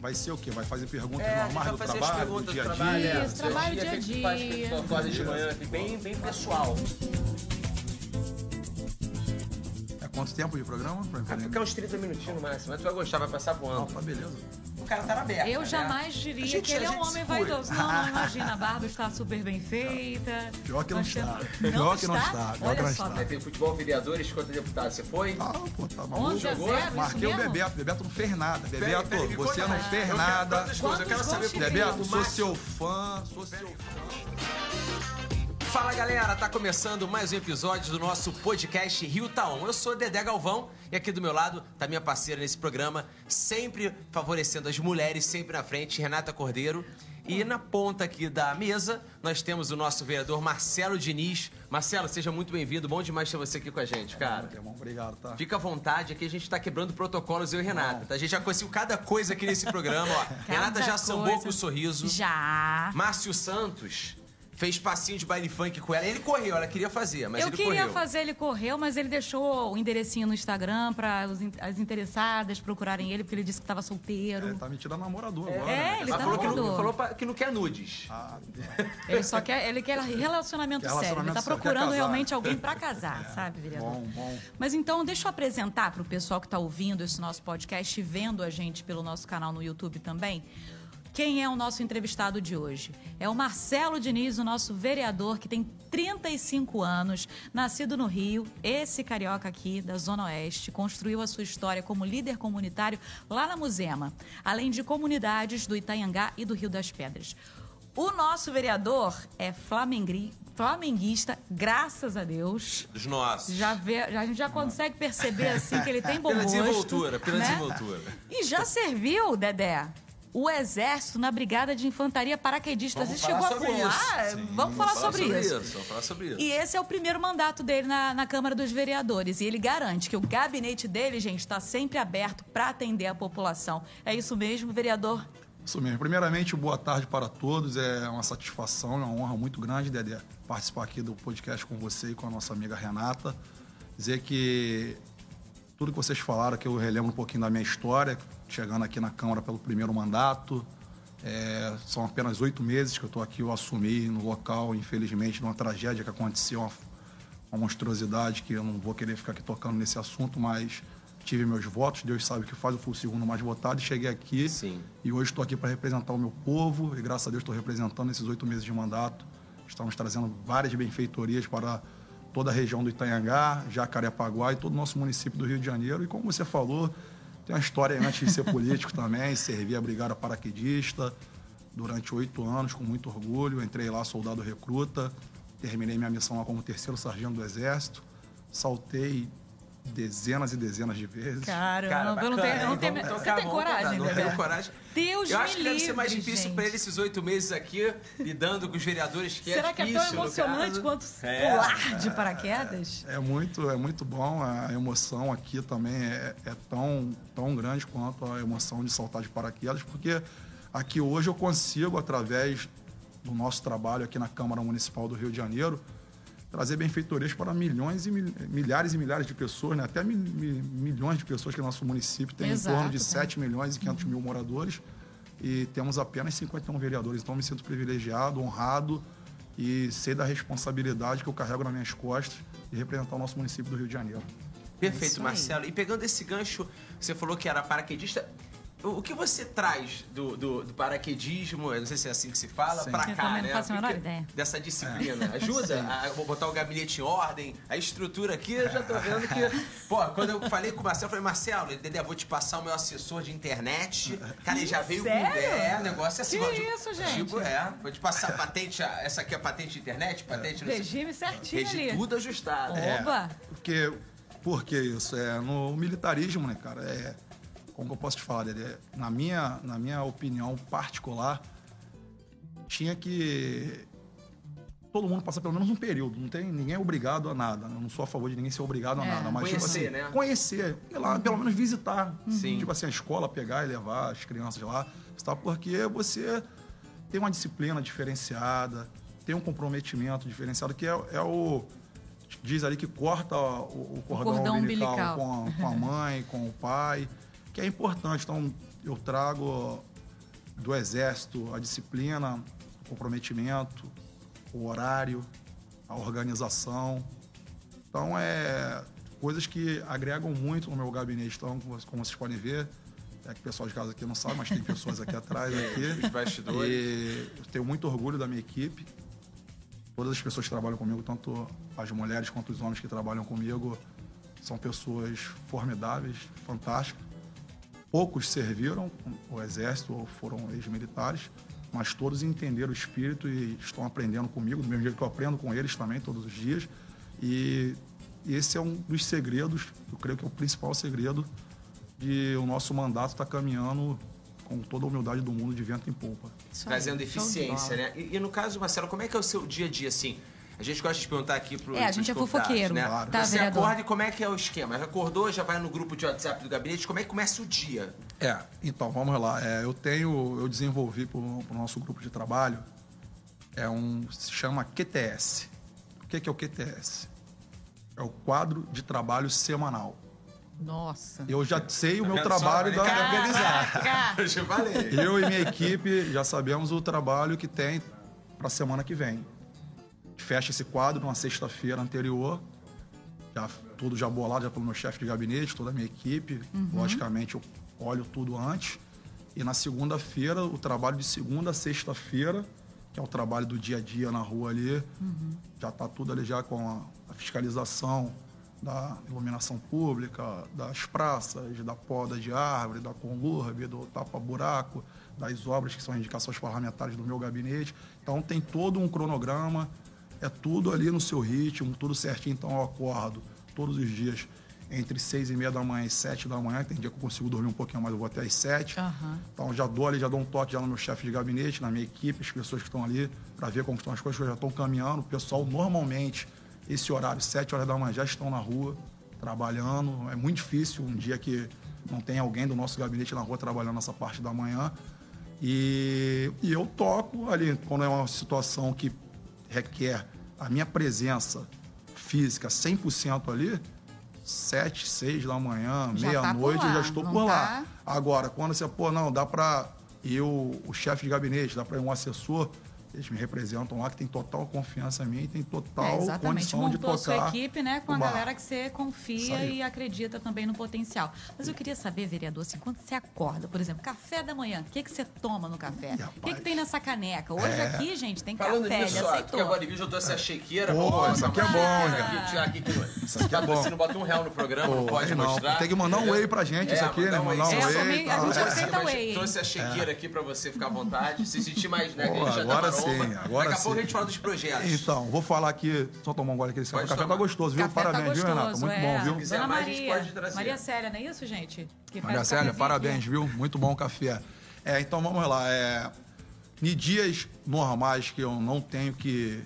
vai ser o quê? Vai fazer perguntas É, normais do as trabalho, do dia a dia? é. Isso, trabalho dia a dia. acorda de manhã, assim, bem, bem pessoal. É quanto tempo de programa? Pra Vai entender? ficar uns 30 minutinhos no máximo, mas tu vai gostar, vai passar voando. tá beleza. Cara tá na aberta. Eu né? jamais diria gente- que ele é um homem vaidoso. Não, não imagina. A barba está super bem feita. Pior que não está. temos- Pior que não está. Pior Olha que não só, está. É, tem futebol vereadores contra deputados, você foi? Ah, pô, tá maluco. 11 a jogou? 0, isso Marquei o? Bebeto. Bebeto não fez nada. Bebeto, peraí, me você não fez Eu quero nada. coisas, eu quero saber que Bebeto, sou seu fã, sou seu fã. Fala galera, tá começando mais um episódio do nosso podcast Rio Taon. Eu sou Dedé Galvão e aqui do meu lado tá minha parceira nesse programa, sempre favorecendo as mulheres, sempre na frente, Renata Cordeiro. E na ponta aqui da mesa, nós temos o nosso vereador Marcelo Diniz. Marcelo, seja muito bem-vindo. Bom demais ter você aqui com a gente, cara. Irmão, obrigado, tá? Fica à vontade, aqui a gente tá quebrando protocolos, eu e Renata. tá? A gente já conseguiu cada coisa aqui nesse programa, ó. Renata já sambou coisa. com o sorriso. Já. Márcio Santos fez passinho de baile funk com ela. Ele correu, ela queria fazer, mas eu ele queria correu. fazer, ele correu, mas ele deixou o enderecinho no Instagram para as interessadas procurarem ele, porque ele disse que estava solteiro. É, tá me tirando namorador agora. É, né? ele tá falou, que não, falou pra- que não quer nudes. Ah, Ele só quer, ele quer relacionamento, Quer sério. Ele tá procurando realmente alguém para casar, sabe, vereador? bom, bom. Mas então, deixa eu apresentar para o pessoal que está ouvindo esse nosso podcast e vendo a gente pelo nosso canal no YouTube também. Quem é o nosso entrevistado de hoje? É o Marcelo Diniz, o nosso vereador, que tem 35 anos, nascido no Rio, esse carioca aqui da Zona Oeste, construiu a sua história como líder comunitário lá na Musema, além de comunidades do Itanhangá e do Rio das Pedras. O nosso vereador é flamengri- flamenguista, graças a Deus. Dos nossos. Já vê, já- a gente já consegue perceber assim que ele tem bom Pela gosto. desenvoltura, pela né? desenvoltura. E já serviu, Dedé, o exército na brigada de infantaria paraquedista. Vamos Você chegou a falar sobre pular? isso. Sim, Vamos falar sobre, isso. Vamos falar sobre isso. E esse é o primeiro mandato dele na, na Câmara dos Vereadores. E ele garante que o gabinete dele, gente, está sempre aberto para atender a população. É isso mesmo, vereador? Isso mesmo. Primeiramente, boa tarde para todos. É uma satisfação, é uma honra muito grande, Dedé, participar aqui do podcast com você e com a nossa amiga Renata. Dizer que tudo que vocês falaram, que eu relembro um pouquinho da minha história, chegando aqui na Câmara pelo primeiro mandato. É, são apenas oito meses que eu estou aqui, eu assumi no local, infelizmente, de uma tragédia que aconteceu, uma, uma monstruosidade que eu não vou querer ficar aqui tocando nesse assunto, mas tive meus votos, Deus sabe o que faz, eu fui o segundo mais votado e cheguei aqui. Sim. E hoje estou aqui para representar o meu povo e graças a Deus estou representando nesses oito meses de mandato. Estamos trazendo várias benfeitorias para toda a região do Itanhangá, Jacarepaguá e todo o nosso município do Rio de Janeiro. E como você falou, tem uma história antes de ser político também, servi a brigada paraquedista durante oito anos com muito orgulho. Entrei lá soldado recruta, terminei minha missão lá como terceiro sargento do Exército, saltei dezenas e dezenas de vezes. Caramba, eu não tenho, eu não tenho, Então, você tem coragem, Não Dedé? tenho coragem. Deus Eu me acho que deve ser mais livre, difícil gente. para ele esses oito meses aqui, lidando com os vereadores, que Será é que é difícil, tão emocionante quanto É. pular de paraquedas? É muito, é muito bom. A emoção aqui também é, é tão, tão grande quanto a emoção de saltar de paraquedas, porque aqui hoje eu consigo, através do nosso trabalho aqui na Câmara Municipal do Rio de Janeiro, trazer benfeitorias para milhões e mil- milhares e milhares de pessoas, né? até mi- mi- milhões de pessoas que o nosso município tem Exato, em torno de né? 7 milhões e 500 mil moradores e temos apenas 51 vereadores. Então, eu me sinto privilegiado, honrado e sei da responsabilidade que eu carrego nas minhas costas de representar o nosso município do Rio de Janeiro. Perfeito, aí. Marcelo. E pegando esse gancho, você falou que era paraquedista. O que você traz do, do, do paraquedismo, eu não sei se é assim que se fala, Sim. pra Eu cá, não né? faço a menor ideia. Dessa disciplina. Ajuda a vou botar o gabinete em ordem, a estrutura aqui, eu já tô vendo que. Pô, quando eu falei com o Marcelo, eu falei, Marcelo, Dedé, vou te passar o meu assessor de internet. Cara, ele já veio Sério? com. É, negócio assim. Que tipo- isso, gente? Tipo, é. Vou te passar a patente, essa aqui é a patente de internet, patente não sei- Regime certinho Regi ali. tudo ajustado. Oba! Porque, por que isso? É, no militarismo, né, cara, é, como que eu posso te falar, Dedé? Na minha, na minha opinião particular, tinha que todo mundo passar pelo menos um período. Não tem ninguém é obrigado a nada. Eu não sou a favor de ninguém ser obrigado a É. nada. Mas, tipo Conhecer, assim, né? conhecer. Ir lá, pelo menos visitar. Sim. Tipo assim, a escola, pegar e levar as crianças lá. Tá? Porque você tem uma disciplina diferenciada, tem um comprometimento diferenciado, que é, é o. Diz ali que corta o, o cordão, cordão umbilical, umbilical. Com, a, com a mãe, com o pai, que é importante. Então, eu trago do Exército, a disciplina, o comprometimento, o horário, a organização. Então, é coisas que agregam muito no meu gabinete. Então, como vocês podem ver, é que o pessoal de casa aqui não sabe, mas tem pessoas aqui atrás. Aqui. Os bastidores. E eu tenho muito orgulho da minha equipe. Todas as pessoas que trabalham comigo, tanto as mulheres quanto os homens que trabalham comigo, são pessoas formidáveis, fantásticas. Poucos serviram o exército ou foram ex-militares, mas todos entenderam o espírito e estão aprendendo comigo, do mesmo jeito que eu aprendo com eles também todos os dias. E esse é um dos segredos, eu creio que é o principal segredo de o nosso mandato estar tá caminhando com toda a humildade do mundo de vento em polpa. Trazendo eficiência, né? E, e, no caso, Marcelo, como é que é o seu dia a dia, assim? A gente gosta de perguntar aqui pro É, a gente é fofoqueiro, né? Claro. Tá, Você vereador. acorda e como é que é o esquema? Já acordou, já vai no grupo de WhatsApp do gabinete, como é que começa o dia? É, então, vamos lá. É, eu tenho, eu desenvolvi para o nosso grupo de trabalho, é um, se chama QTS. O que, que é o QTS? É o quadro de trabalho semanal. Nossa. Eu já sei o meu trabalho da organizar. Eu já falei. Eu e minha equipe já sabemos o trabalho que tem para a semana que vem. Fecha esse quadro numa sexta-feira anterior. Já, tudo já bolado já pelo meu chefe de gabinete, toda a minha equipe. Uhum. Logicamente, eu olho tudo antes. E na segunda-feira, o trabalho de segunda a sexta-feira, que é o trabalho do dia a dia na rua ali, uhum. já está tudo ali já com a, fiscalização, da iluminação pública, das praças, da poda de árvore, da conlurbe, do tapa-buraco, das obras que são indicações parlamentares do meu gabinete. Então tem todo um cronograma, é tudo ali no seu ritmo, tudo certinho. Então eu acordo todos os dias entre seis e meia da manhã e sete da manhã. Tem dia que eu consigo dormir um pouquinho mais, eu vou até às sete. Uhum. Então já dou ali, já dou um toque já no meu chefe de gabinete, na minha equipe, as pessoas que estão ali, para ver como estão as coisas, que já estão caminhando. O pessoal normalmente esse horário, 7 horas da manhã, já estão na rua trabalhando. É muito difícil um dia que não tem alguém do nosso gabinete na rua trabalhando nessa parte da manhã. E, e eu toco ali, quando é uma situação que requer a minha presença física 100% ali, 7, 6 da manhã, tá meia-noite, tá eu já estou por lá. Tá... Agora, quando você, pô, não, dá para eu, o chefe de gabinete, dá para ir um assessor, eles me representam lá, que tem total confiança em mim, tem total é, condição Montou de tocar. Sua equipe, né, com a galera que você confia e acredita também no potencial. Mas eu queria saber, vereador, assim, quando você acorda, por exemplo, café da manhã, o que, que você toma no café? O que, que tem nessa caneca? Hoje é... aqui, gente, tem Falando café, nisso, ó, aqui agora eu trouxe a chequeira. Pô, isso aqui é bom, hein? Aqui, aqui, isso aqui é bom. Você não bota um real no programa, Pô, não pode não, mostrar. Tem que mandar um whey pra gente, é, isso aqui, né? Mandar um whey. É, a gente aceita whey. Trouxe a chequeira aqui pra você ficar à vontade, se sentir mais, né? Agora sim, agora a pouco a gente fala dos projetos. Então, vou falar aqui, só tomar um gole aqui. Esse café tá gostoso, viu? Café parabéns, tá viu, Renata? Muito é. bom, viu? Dona Maria, Maria Célia, não é isso, gente? Que Maria Célia, parabéns, viu? Muito bom o café. É, então vamos lá. É, em dias normais que eu não tenho que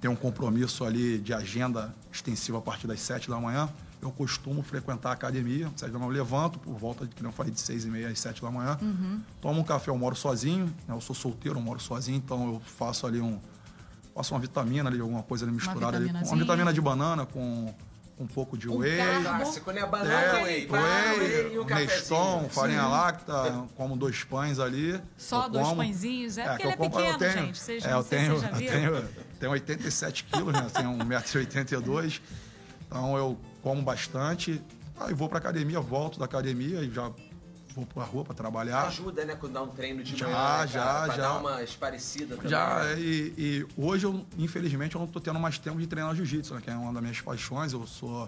ter um compromisso ali de agenda extensiva a partir das sete da manhã, eu costumo frequentar a academia. Sete da manhã eu levanto, por volta de, que eu falei, de seis e meia às sete da manhã. Uhum. Tomo um café, eu moro sozinho, né? eu sou solteiro, eu moro sozinho, então eu faço ali um, faço uma vitamina ali, alguma coisa ali misturada ali. Uma vitamina de banana com um pouco de um whey. Clássico, né? Banana, é, whey. Whey, whey um Neston, farinha Sim. láctea, como dois pães ali. Só dois como, pãezinhos? É, é porque ele é pequeno, eu tenho, gente. Vocês, é, eu tenho, eu tenho, tenho 87 quilos, né? Tenho 1,82m. Então eu como bastante. Aí vou pra academia, volto da academia e já vou pra rua para trabalhar. Ajuda, né, quando dá um treino de já, manhã, né, já, pra já. dar uma esparecida também. Já, né? e, e, hoje, eu, infelizmente, eu não tô tendo mais tempo de treinar jiu-jitsu, né, que é uma das minhas paixões. Eu sou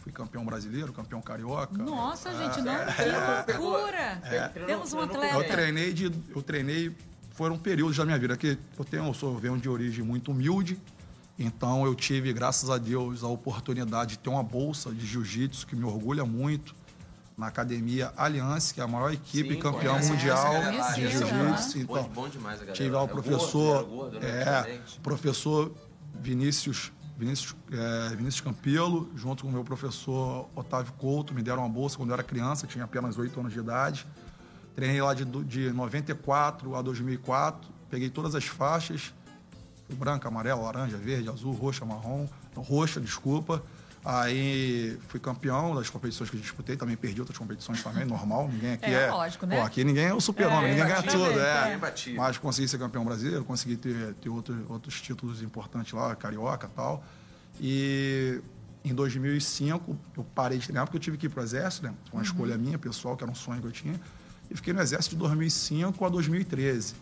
fui campeão brasileiro, campeão carioca. Nossa, é, gente, não, é, que loucura! É, Temos um atleta. Eu treinei, de, eu treinei, foram períodos da minha vida que eu tenho, eu sou venho de origem muito humilde, então eu tive, graças a Deus, a oportunidade de ter uma bolsa de jiu-jitsu que me orgulha muito na academia Aliança, que é a maior equipe Sim, campeã mundial de jiu-jitsu. Então, bom demais a tive lá o professor, é, gordo, né, é professor Vinícius Vinícius, é, Vinícius Campelo, junto com o meu professor Otávio Couto, me deram uma bolsa quando eu era criança, tinha apenas 8 anos de idade. Treinei lá de, de 94 a 2004, peguei todas as faixas, branca, amarela, laranja, verde, azul, roxa, marrom, roxa, desculpa. Aí fui campeão das competições que eu disputei, também perdi outras competições também, normal. Ninguém aqui É, é. lógico, né? Pô, aqui ninguém é o super-homem, É, ninguém ganha tudo. é É. imbatível. Mas consegui ser campeão brasileiro, consegui ter, ter outro, outros títulos importantes lá, carioca e tal. E em 2005 eu parei de treinar porque eu tive que ir pro exército, né? Foi uma escolha minha, pessoal, que era um sonho que eu tinha. E fiquei no exército de 2005 a 2013.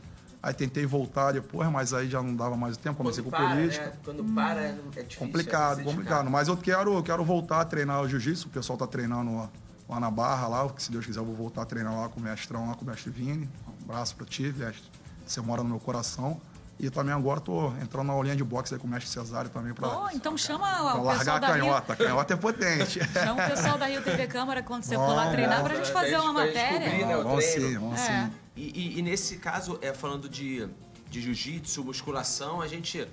Aí tentei voltar depois, mas aí já não dava mais tempo, comecei com política. né? Quando para, é é difícil. Complicado, é complicado. Mas eu quero, eu quero voltar a treinar o jiu-jitsu. O pessoal tá treinando lá, lá na Barra, lá. que Se Deus quiser, eu vou voltar a treinar lá com o mestrão, lá com o mestre Vini. Um abraço pra ti, mestre. Você mora no meu coração. E também agora tô entrando na aulinha de boxe aí com o mestre Cesário também pra, Oh, então chama pra o pessoal largar a da Rio. canhota. A canhota é potente. Chama o pessoal da Rio TV Câmara quando você for lá treinar pra vamos. gente fazer uma gente matéria. né? o vamos treino. sim, vamos É. sim. E, e- e nesse caso, é, falando de, de jiu-jitsu, musculação, a gente,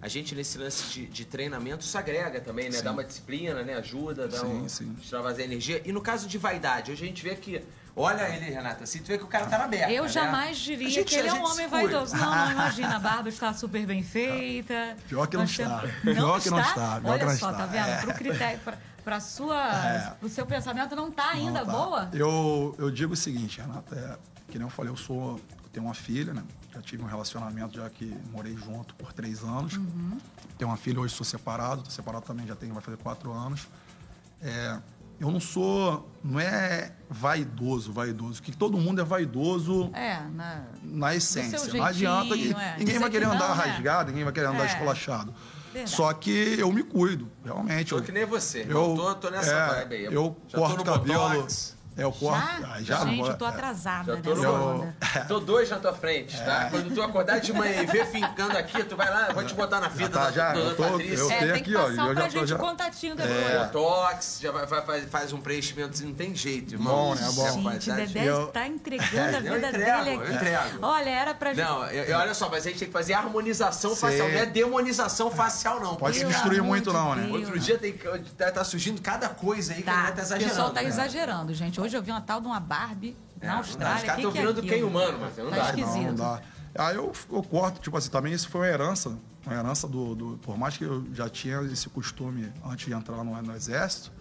a gente nesse lance de, de treinamento isso agrega também, né? Dá uma disciplina, né? Ajuda, dá Sim, um, sim. extravasar energia. E no caso de vaidade, hoje a gente vê que. Olha ele, Renata, assim, tu vê que o cara tá na berra. Eu né? jamais diria gente- que ele é um homem se cuida. vaidoso. Não, não, imagina. A barba está super bem feita. Pior que não está. temos- Pior que não está, pior Olha que não só, está. tá vendo? É. Pro critério, pra, pra sua, o seu pensamento não tá ainda Não, tá. boa? Eu, eu digo o seguinte, Renata, é, que nem eu falei, eu sou. Eu tenho uma filha, né? Já tive um relacionamento, já que morei junto por três anos. Uhum. Tenho uma filha, hoje sou separado, tô separado também, já tenho, vai fazer quatro anos. É, eu não sou. Não é vaidoso, vaidoso, que todo mundo é vaidoso É, na... na essência. seu não adianta. que jeitinho, é. Ninguém Dizer vai que querer andar não, né? rasgado, ninguém vai querer andar É. esculachado. Verdade. Só que eu me cuido, realmente. Tô eu- que nem você. eu, Eu tô, tô nessa é, vibe aí. Eu tô corto no cabelo. Botox. É, eu corto. Já? ah, já Gente, eu tô é. atrasada Já tô no-. Tô dois na tua frente, tá? Quando tu acordar de manhã e ver fincando aqui, tu vai lá, eu vou te botar na fita tá, da, já, da, eu tô- Patrícia. eu É, tenho tem que aqui, ó, passar eu pra já tô já- o contatinho depois. É. Botox, já vai, vai- faz, faz um preenchimento, não tem jeito, irmão. Bom, né? Bom. Gente, Rapaz, Dedé Eu- está entregando a Eu vida entrego, dele eu aqui. entrego. Olha, era pra gente. Não, eu- eu- olha só, mas a gente tem que fazer harmonização Sim. facial, não é demonização facial, não. Pode se destruir muito, não, né? Outro dia tem, que- tá, tá surgindo cada coisa aí que a Tá, tá o exagerando. pessoal tá exagerando, gente. Hoje eu vi uma tal de uma Barbie É, na. Austrália. Os caras que tão que é virando quem humano, mas não Tá dá. esquisito. Não, não dá. Aí eu, eu corto, tipo assim, também isso foi uma herança. Uma herança do, do- Por mais que eu já tinha esse costume antes de entrar no, no exército,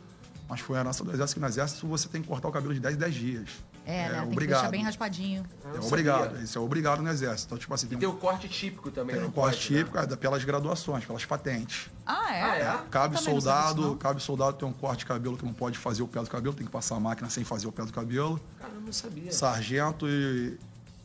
mas foi uma herança do exército, que no exército você tem que cortar o cabelo de 10 em 10 dias. É, né? Tem que obrigado. deixar bem raspadinho. É obrigado. Isso é obrigado no exército. Então, tipo assim, tem, Tem um, o corte típico também, tem um corte pode, né? típico é, da- pelas graduações, pelas patentes. Ah, é? Ah, é? Eu Cabe também soldado, não. cabe soldado tem um corte de cabelo que não pode fazer o pé do cabelo, tem que passar a máquina sem fazer o pé do cabelo. Cara, eu não sabia. Sargento e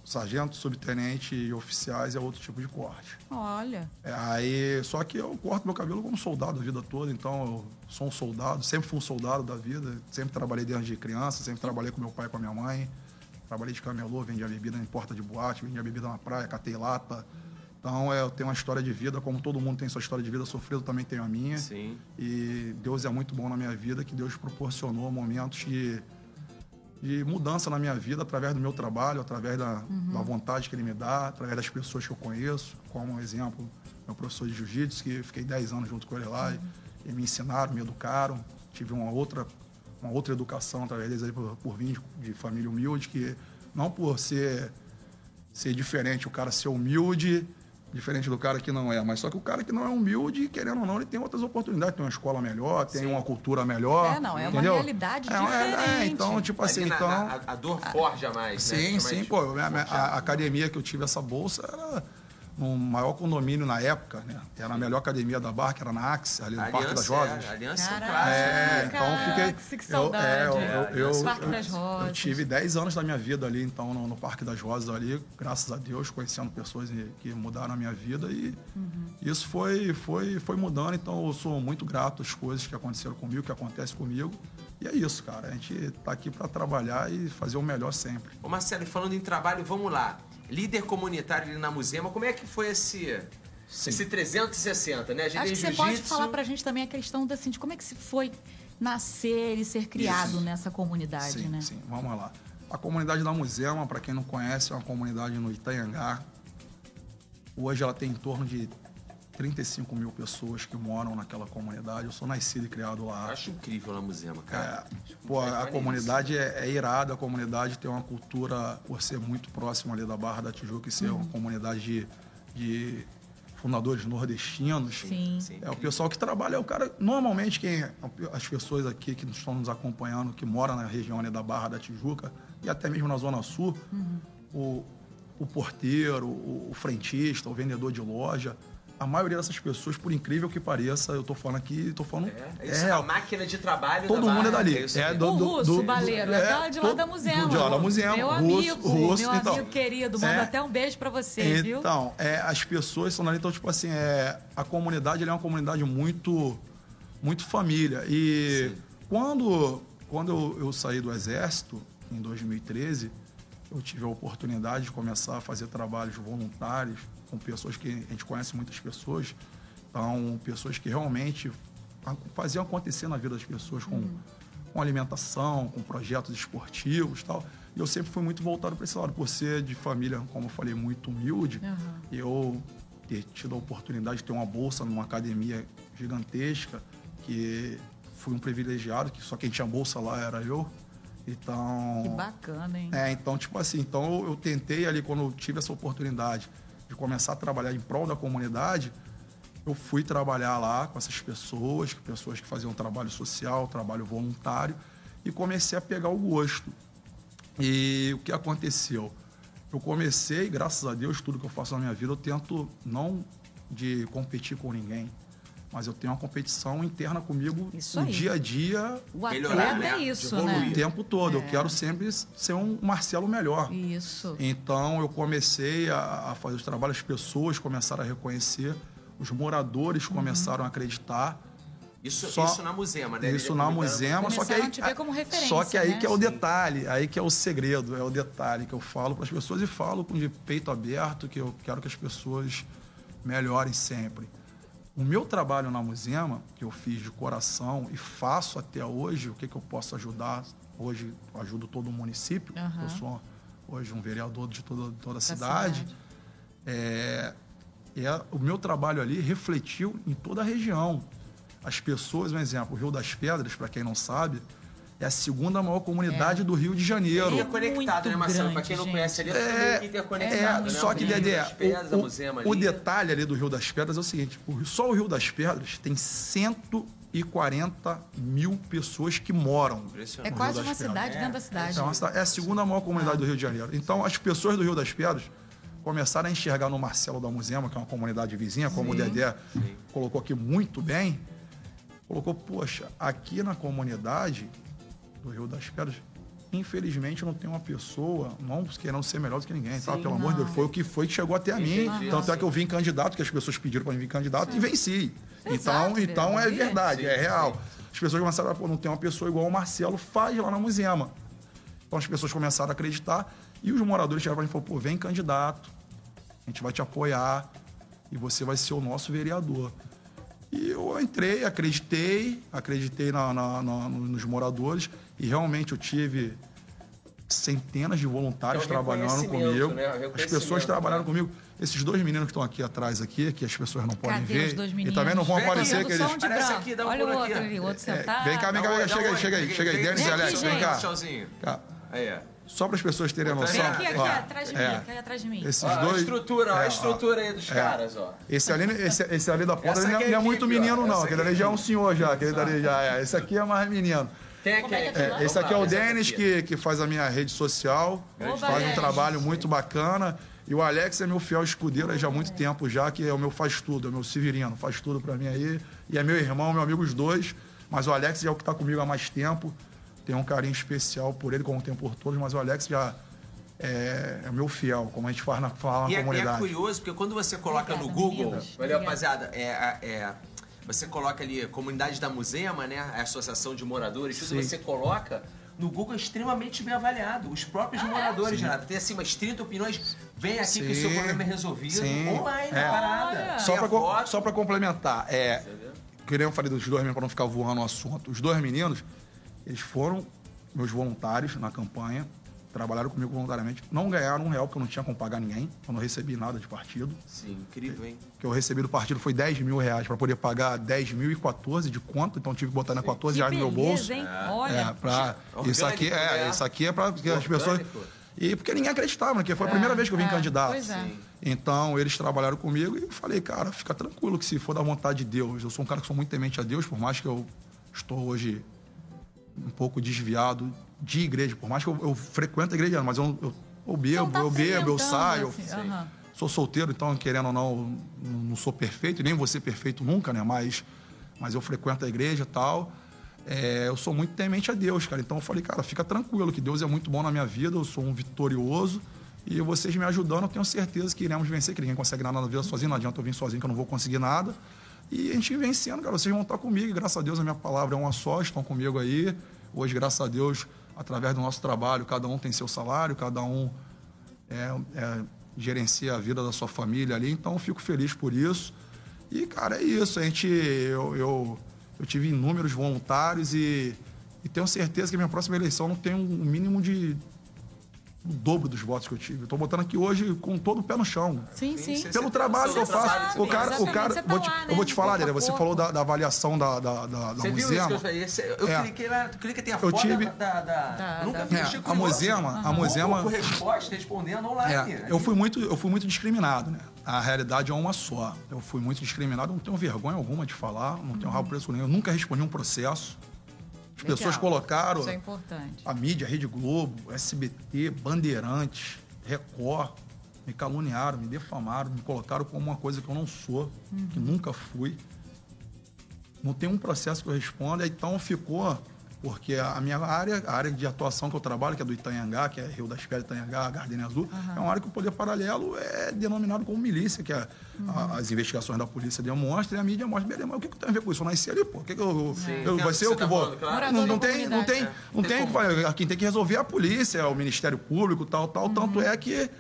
sargento, subtenente e oficiais é outro tipo de corte. Olha. É, aí, só que eu corto meu cabelo como soldado a vida toda, então eu sou um soldado, sempre fui um soldado da vida, sempre trabalhei desde criança, sempre trabalhei com meu pai e com a minha mãe. Trabalhei de camelô, vendia bebida em porta de boate, vendia bebida na praia, catei lata. Então, é, eu tenho uma história de vida, como todo mundo tem sua história de vida sofrida, eu também tenho a minha. Sim. E Deus é muito bom na minha vida, que Deus proporcionou momentos de, de mudança na minha vida através do meu trabalho, através da, da vontade que Ele me dá, através das pessoas que eu conheço, como um exemplo, meu professor de jiu-jitsu, que fiquei 10 anos junto com ele lá, e, e me ensinaram, me educaram. Tive uma outra, uma outra educação através deles por, por vir de, de família humilde, que não por ser, ser diferente, o cara ser humilde, diferente do cara que não é. Mas só que o cara que não é humilde, querendo ou não, ele tem outras oportunidades. Tem uma escola melhor, tem Sim. uma cultura melhor. É, não, é uma entendeu? realidade É, é, é, diferente. então, tipo assim, na- então... na- a, a dor forja mais, né? Sim, Fica sim, mais pô. A, a- academia que eu tive essa bolsa era no maior condomínio na época, né? Era a melhor academia da Barra, que era na Axe, ali no A Parque das Aliança, Rosas. É, aliança é Caraca. É, então fiquei. que eu- saudade. é, eu, É, eu, eu, Parque das Rosas. eu tive 10 anos da minha vida ali, então, no, no Parque das Rosas ali, graças a Deus, conhecendo pessoas que mudaram a minha vida e isso foi, foi, foi mudando, então eu sou muito grato às coisas que aconteceram comigo, que acontecem comigo. E é isso, cara. A gente tá aqui para trabalhar e fazer o melhor sempre. Ô Marcelo, e falando em trabalho, vamos lá. Líder comunitário ali na Musema, como é que foi esse, esse 360, né? A gente Acho que você pode falar pra gente também a questão assim, de como é que se foi nascer e ser criado nessa comunidade, sim, né? Sim, vamos lá. A comunidade da Musema, para quem não conhece, é uma comunidade no Itanhangá. Hoje ela tem em torno de 35 mil pessoas que moram naquela comunidade. Eu sou nascido e criado lá. Acho incrível lá Musema, É, cara. pô, É a maneiríssimo. comunidade é, é irada, a comunidade tem uma cultura, por ser muito próxima ali da Barra da Tijuca e ser uma comunidade de, de, fundadores nordestinos. Sim. Sim. É o pessoal que trabalha, é o cara. Normalmente, quem as pessoas aqui que estão nos acompanhando, que moram na região ali da Barra da Tijuca e até mesmo na Zona Sul, o, o porteiro, o, o frentista, o vendedor de loja, a maioria dessas pessoas, por incrível que pareça, eu tô falando aqui, tô falando. É, isso é a máquina de trabalho Todo da mundo é Barra, dali. isso É aí. do- o do- russo, do- o baleiro, é, é, de lá todo- da Musema. de lá da Musema, Meu russo, amigo, russo, meu então. amigo querido, manda É. até um beijo pra você, viu? Então, é, as pessoas são dali, então, tipo assim, é, a comunidade ela é uma comunidade muito, muito família. E quando, quando eu, eu saí do Exército, em 2013, eu tive a oportunidade de começar a fazer trabalhos voluntários com pessoas que a gente conhece muitas pessoas, então, pessoas que realmente fa- faziam acontecer na vida das pessoas com, com alimentação, com projetos esportivos tal. E eu sempre fui muito voltado para esse lado, por ser de família, como eu falei, muito humilde. Eu ter tido a oportunidade de ter uma bolsa numa academia gigantesca, que fui um privilegiado, que só quem tinha bolsa lá era eu. Então, Que bacana, hein? é, então, tipo assim, então eu, eu tentei ali, quando eu tive essa oportunidade de começar a trabalhar em prol da comunidade, eu fui trabalhar lá com essas pessoas, pessoas que faziam trabalho social, trabalho voluntário, e comecei a pegar o gosto. E o que aconteceu? Eu comecei, graças a Deus, tudo que eu faço na minha vida, eu tento não de competir com ninguém, mas eu tenho uma competição interna comigo Isso no aí. dia a dia, O Melhorar, atleta né? é isso, né? o tempo todo. É. Eu quero sempre ser um Marcelo melhor. Isso. Então eu comecei a, a fazer os trabalhos, as pessoas começaram a reconhecer, os moradores começaram a acreditar. Isso, Só- isso na Musema, né? Isso na Musema, só que aí, a te ver como referência, só que aí né? que é o detalhe, aí que é o segredo, é o detalhe que eu falo para as pessoas e falo com de peito aberto que eu quero que as pessoas melhorem sempre. O meu trabalho na Musema, que eu fiz de coração e faço até hoje, o que, que eu posso ajudar? Hoje ajudo todo o município, Aham. eu sou hoje um vereador de toda, toda a Da cidade. cidade. É, é, o meu trabalho ali refletiu em toda a região. As pessoas, um exemplo, o Rio das Pedras, para quem não sabe, é a segunda maior comunidade do Rio de Janeiro. E é conectado, muito né, Marcelo? Pra grande, quem não gente. conhece ali, é, que interconectado, É, né? só que, Dedé, o, o, o detalhe ali do Rio das Pedras é o seguinte: o- só o Rio das Pedras tem 140 mil pessoas que moram. É quase Rio uma cidade dentro da cidade. É, uma cida- é a segunda maior comunidade do Rio de Janeiro. Então, as pessoas do Rio das Pedras começaram a enxergar no Marcelo da Musema, que é uma comunidade vizinha, como o Dedé colocou aqui muito bem, colocou, poxa, aqui na comunidade do Rio das Pedras, infelizmente não tem uma pessoa, não querendo ser melhor do que ninguém, tá? Pelo amor de Deus, foi o que foi que chegou até a mim. Entendi. Tanto é que eu vim candidato, que as pessoas pediram para mim vir candidato, e venci. Então, Exato, então é Dedé. verdade, Sim, é sim. real. As pessoas começaram a, pô, não tem uma pessoa igual o Marcelo faz lá na Musema. Então as pessoas começaram a acreditar e os moradores chegaram para mim e falaram, pô, vem candidato, a gente vai te apoiar e você vai ser o nosso vereador. E eu entrei, acreditei, acreditei na- na- na- nos moradores e realmente eu tive centenas de voluntários É um trabalhando comigo. né? Um As pessoas trabalharam né? comigo. Esses dois meninos que estão aqui atrás aqui, que as pessoas não podem Cadê ver, os dois e meninos? também não vão Vem aqui, aparecer que eles Parece aqui, dá um Olha o outro aqui. ali, o outro É, sentado. vem cá, vem cá, vem cá, chega aí, chega aí, chega aí, Denis e Alex, vem cá. Tchauzinho. Cá. Aí, ó. Só para as pessoas terem Outra noção. Aqui, aqui, ó, atrás de mim, é, aqui atrás de mim. Esses Ó, dois. a estrutura, ó, é, a estrutura aí dos é. caras, ó. Esse ali, esse, esse ali da porta não, é- é não é equipe, muito ó. menino, não. Essa Aquele ali já é um equipe. senhor já. Aquele dali já é. Esse aqui é mais menino. É esse aqui é o Denis, que, que faz a minha rede social. Oba, faz um trabalho muito bacana. E o Alex é meu fiel escudeiro aí já há muito tempo já, que é o meu faz tudo, é o meu Severino, faz tudo pra mim aí. E é meu irmão, meu amigo os dois. Mas o Alex já é o que tá comigo há mais tempo. Tenho um carinho especial por ele, como tem por todos, mas o Alex já é, é meu fiel, como a gente fala na, fala na E é, e é comunidade. curioso, porque quando você coloca Obrigada, no Google, valeu, rapaziada, é, é, você coloca ali Comunidade da Musema, né? A Associação de Moradores, tudo Sim. você coloca. No Google é extremamente bem avaliado. Os próprios Ah, é? moradores, Renato. Tem assim umas 30 opiniões. Vem aqui que o seu Sim. problema é resolvido. Sim. Online, É. parada. Só pra, co- só pra complementar, é, que nem eu falei dos dois meninos, pra não ficar voando o assunto. Os dois meninos, eles foram meus voluntários na campanha, trabalharam comigo voluntariamente, não ganharam um real, porque eu não tinha como pagar ninguém, eu não recebi nada de partido. Sim, incrível, hein? O que eu recebi do partido foi 10 mil reais, para poder pagar 10 mil e 14 de conta, então eu tive que botar na 14 Que reais no meu bolso. beleza, hein? É, Olha. pra, isso aqui é, né? isso aqui é para que as pessoas. E porque ninguém acreditava, né? Porque foi a primeira vez que eu vim é, candidato. pois é. Então, eles trabalharam comigo e eu falei, cara, fica tranquilo que se for da vontade de Deus. Eu sou um cara que sou muito temente a Deus, por mais que eu estou hoje um pouco desviado de igreja, por mais que eu, eu frequento a igreja, mas eu, eu, eu bebo, tá eu bebo, eu frequentando, saio. assim, eu sou solteiro, então, querendo ou não, não sou perfeito, nem vou ser perfeito nunca, né? Mas, mas eu frequento a igreja e tal. É, eu sou muito temente a Deus, cara. Então eu falei, cara, fica tranquilo, que Deus é muito bom na minha vida, eu sou um vitorioso. E vocês me ajudando, eu tenho certeza que iremos vencer, que ninguém consegue nada na vida sozinho, não adianta eu vir sozinho, que eu não vou conseguir nada. E a gente vencendo, cara, vocês vão estar comigo, graças a Deus a minha palavra é uma só, estão comigo aí. Hoje, graças a Deus, através do nosso trabalho, cada um tem seu salário, cada um é, é, gerencia a vida da sua família ali, então fico feliz por isso. E, cara, é isso. A gente, eu, eu, eu tive inúmeros voluntários e, e tenho certeza que a minha próxima eleição não tem um mínimo de o dobro dos votos que eu tive. Eu tô botando aqui hoje com todo o pé no chão. Sim, sim. Você- Pelo você- trabalho que eu faço. O cara, o cara, você tá vou te- lá, né? eu vou te falar, Pouco a Lelê, você falou da, da avaliação da, da, da, da Você viu isso que eu Muzema. falei? Esse- Eu É. cliquei lá, tu clica, tem a Eu foto tive- da... da, Da- nunca da- É, a curioso. Muzema, a Com- Muzema, Com resposta, respondendo online. É, eu fui muito, eu fui muito discriminado, né? A realidade é uma só. Eu fui muito discriminado, não tenho vergonha alguma de falar, não tenho rabo preço nenhum. Eu nunca respondi um processo. As Legal. pessoas colocaram Isso é importante. a mídia, a Rede Globo, SBT, Bandeirantes, Record, me caluniaram, me defamaram, me colocaram como uma coisa que eu não sou, que nunca fui. Não tem um processo que eu responda, então ficou, porque a minha área, a área de atuação que eu trabalho, que é do Itanhangá, que é Rio das Pedras, Itanhangá, Gardenia Azul, é uma área que o poder paralelo é denominado como milícia, que é a- as investigações da polícia demonstram e a mídia mostra, beleza, mas o que, que tem a ver com isso? Eu nasci ali, pô, o que, que eu, Sim, eu- vai ser que eu você que tá vou... falando, claro. Não, não tem, não tem, não Tem tem, como. quem tem que resolver é a polícia, é o Ministério Público, tal, tal. Tanto é que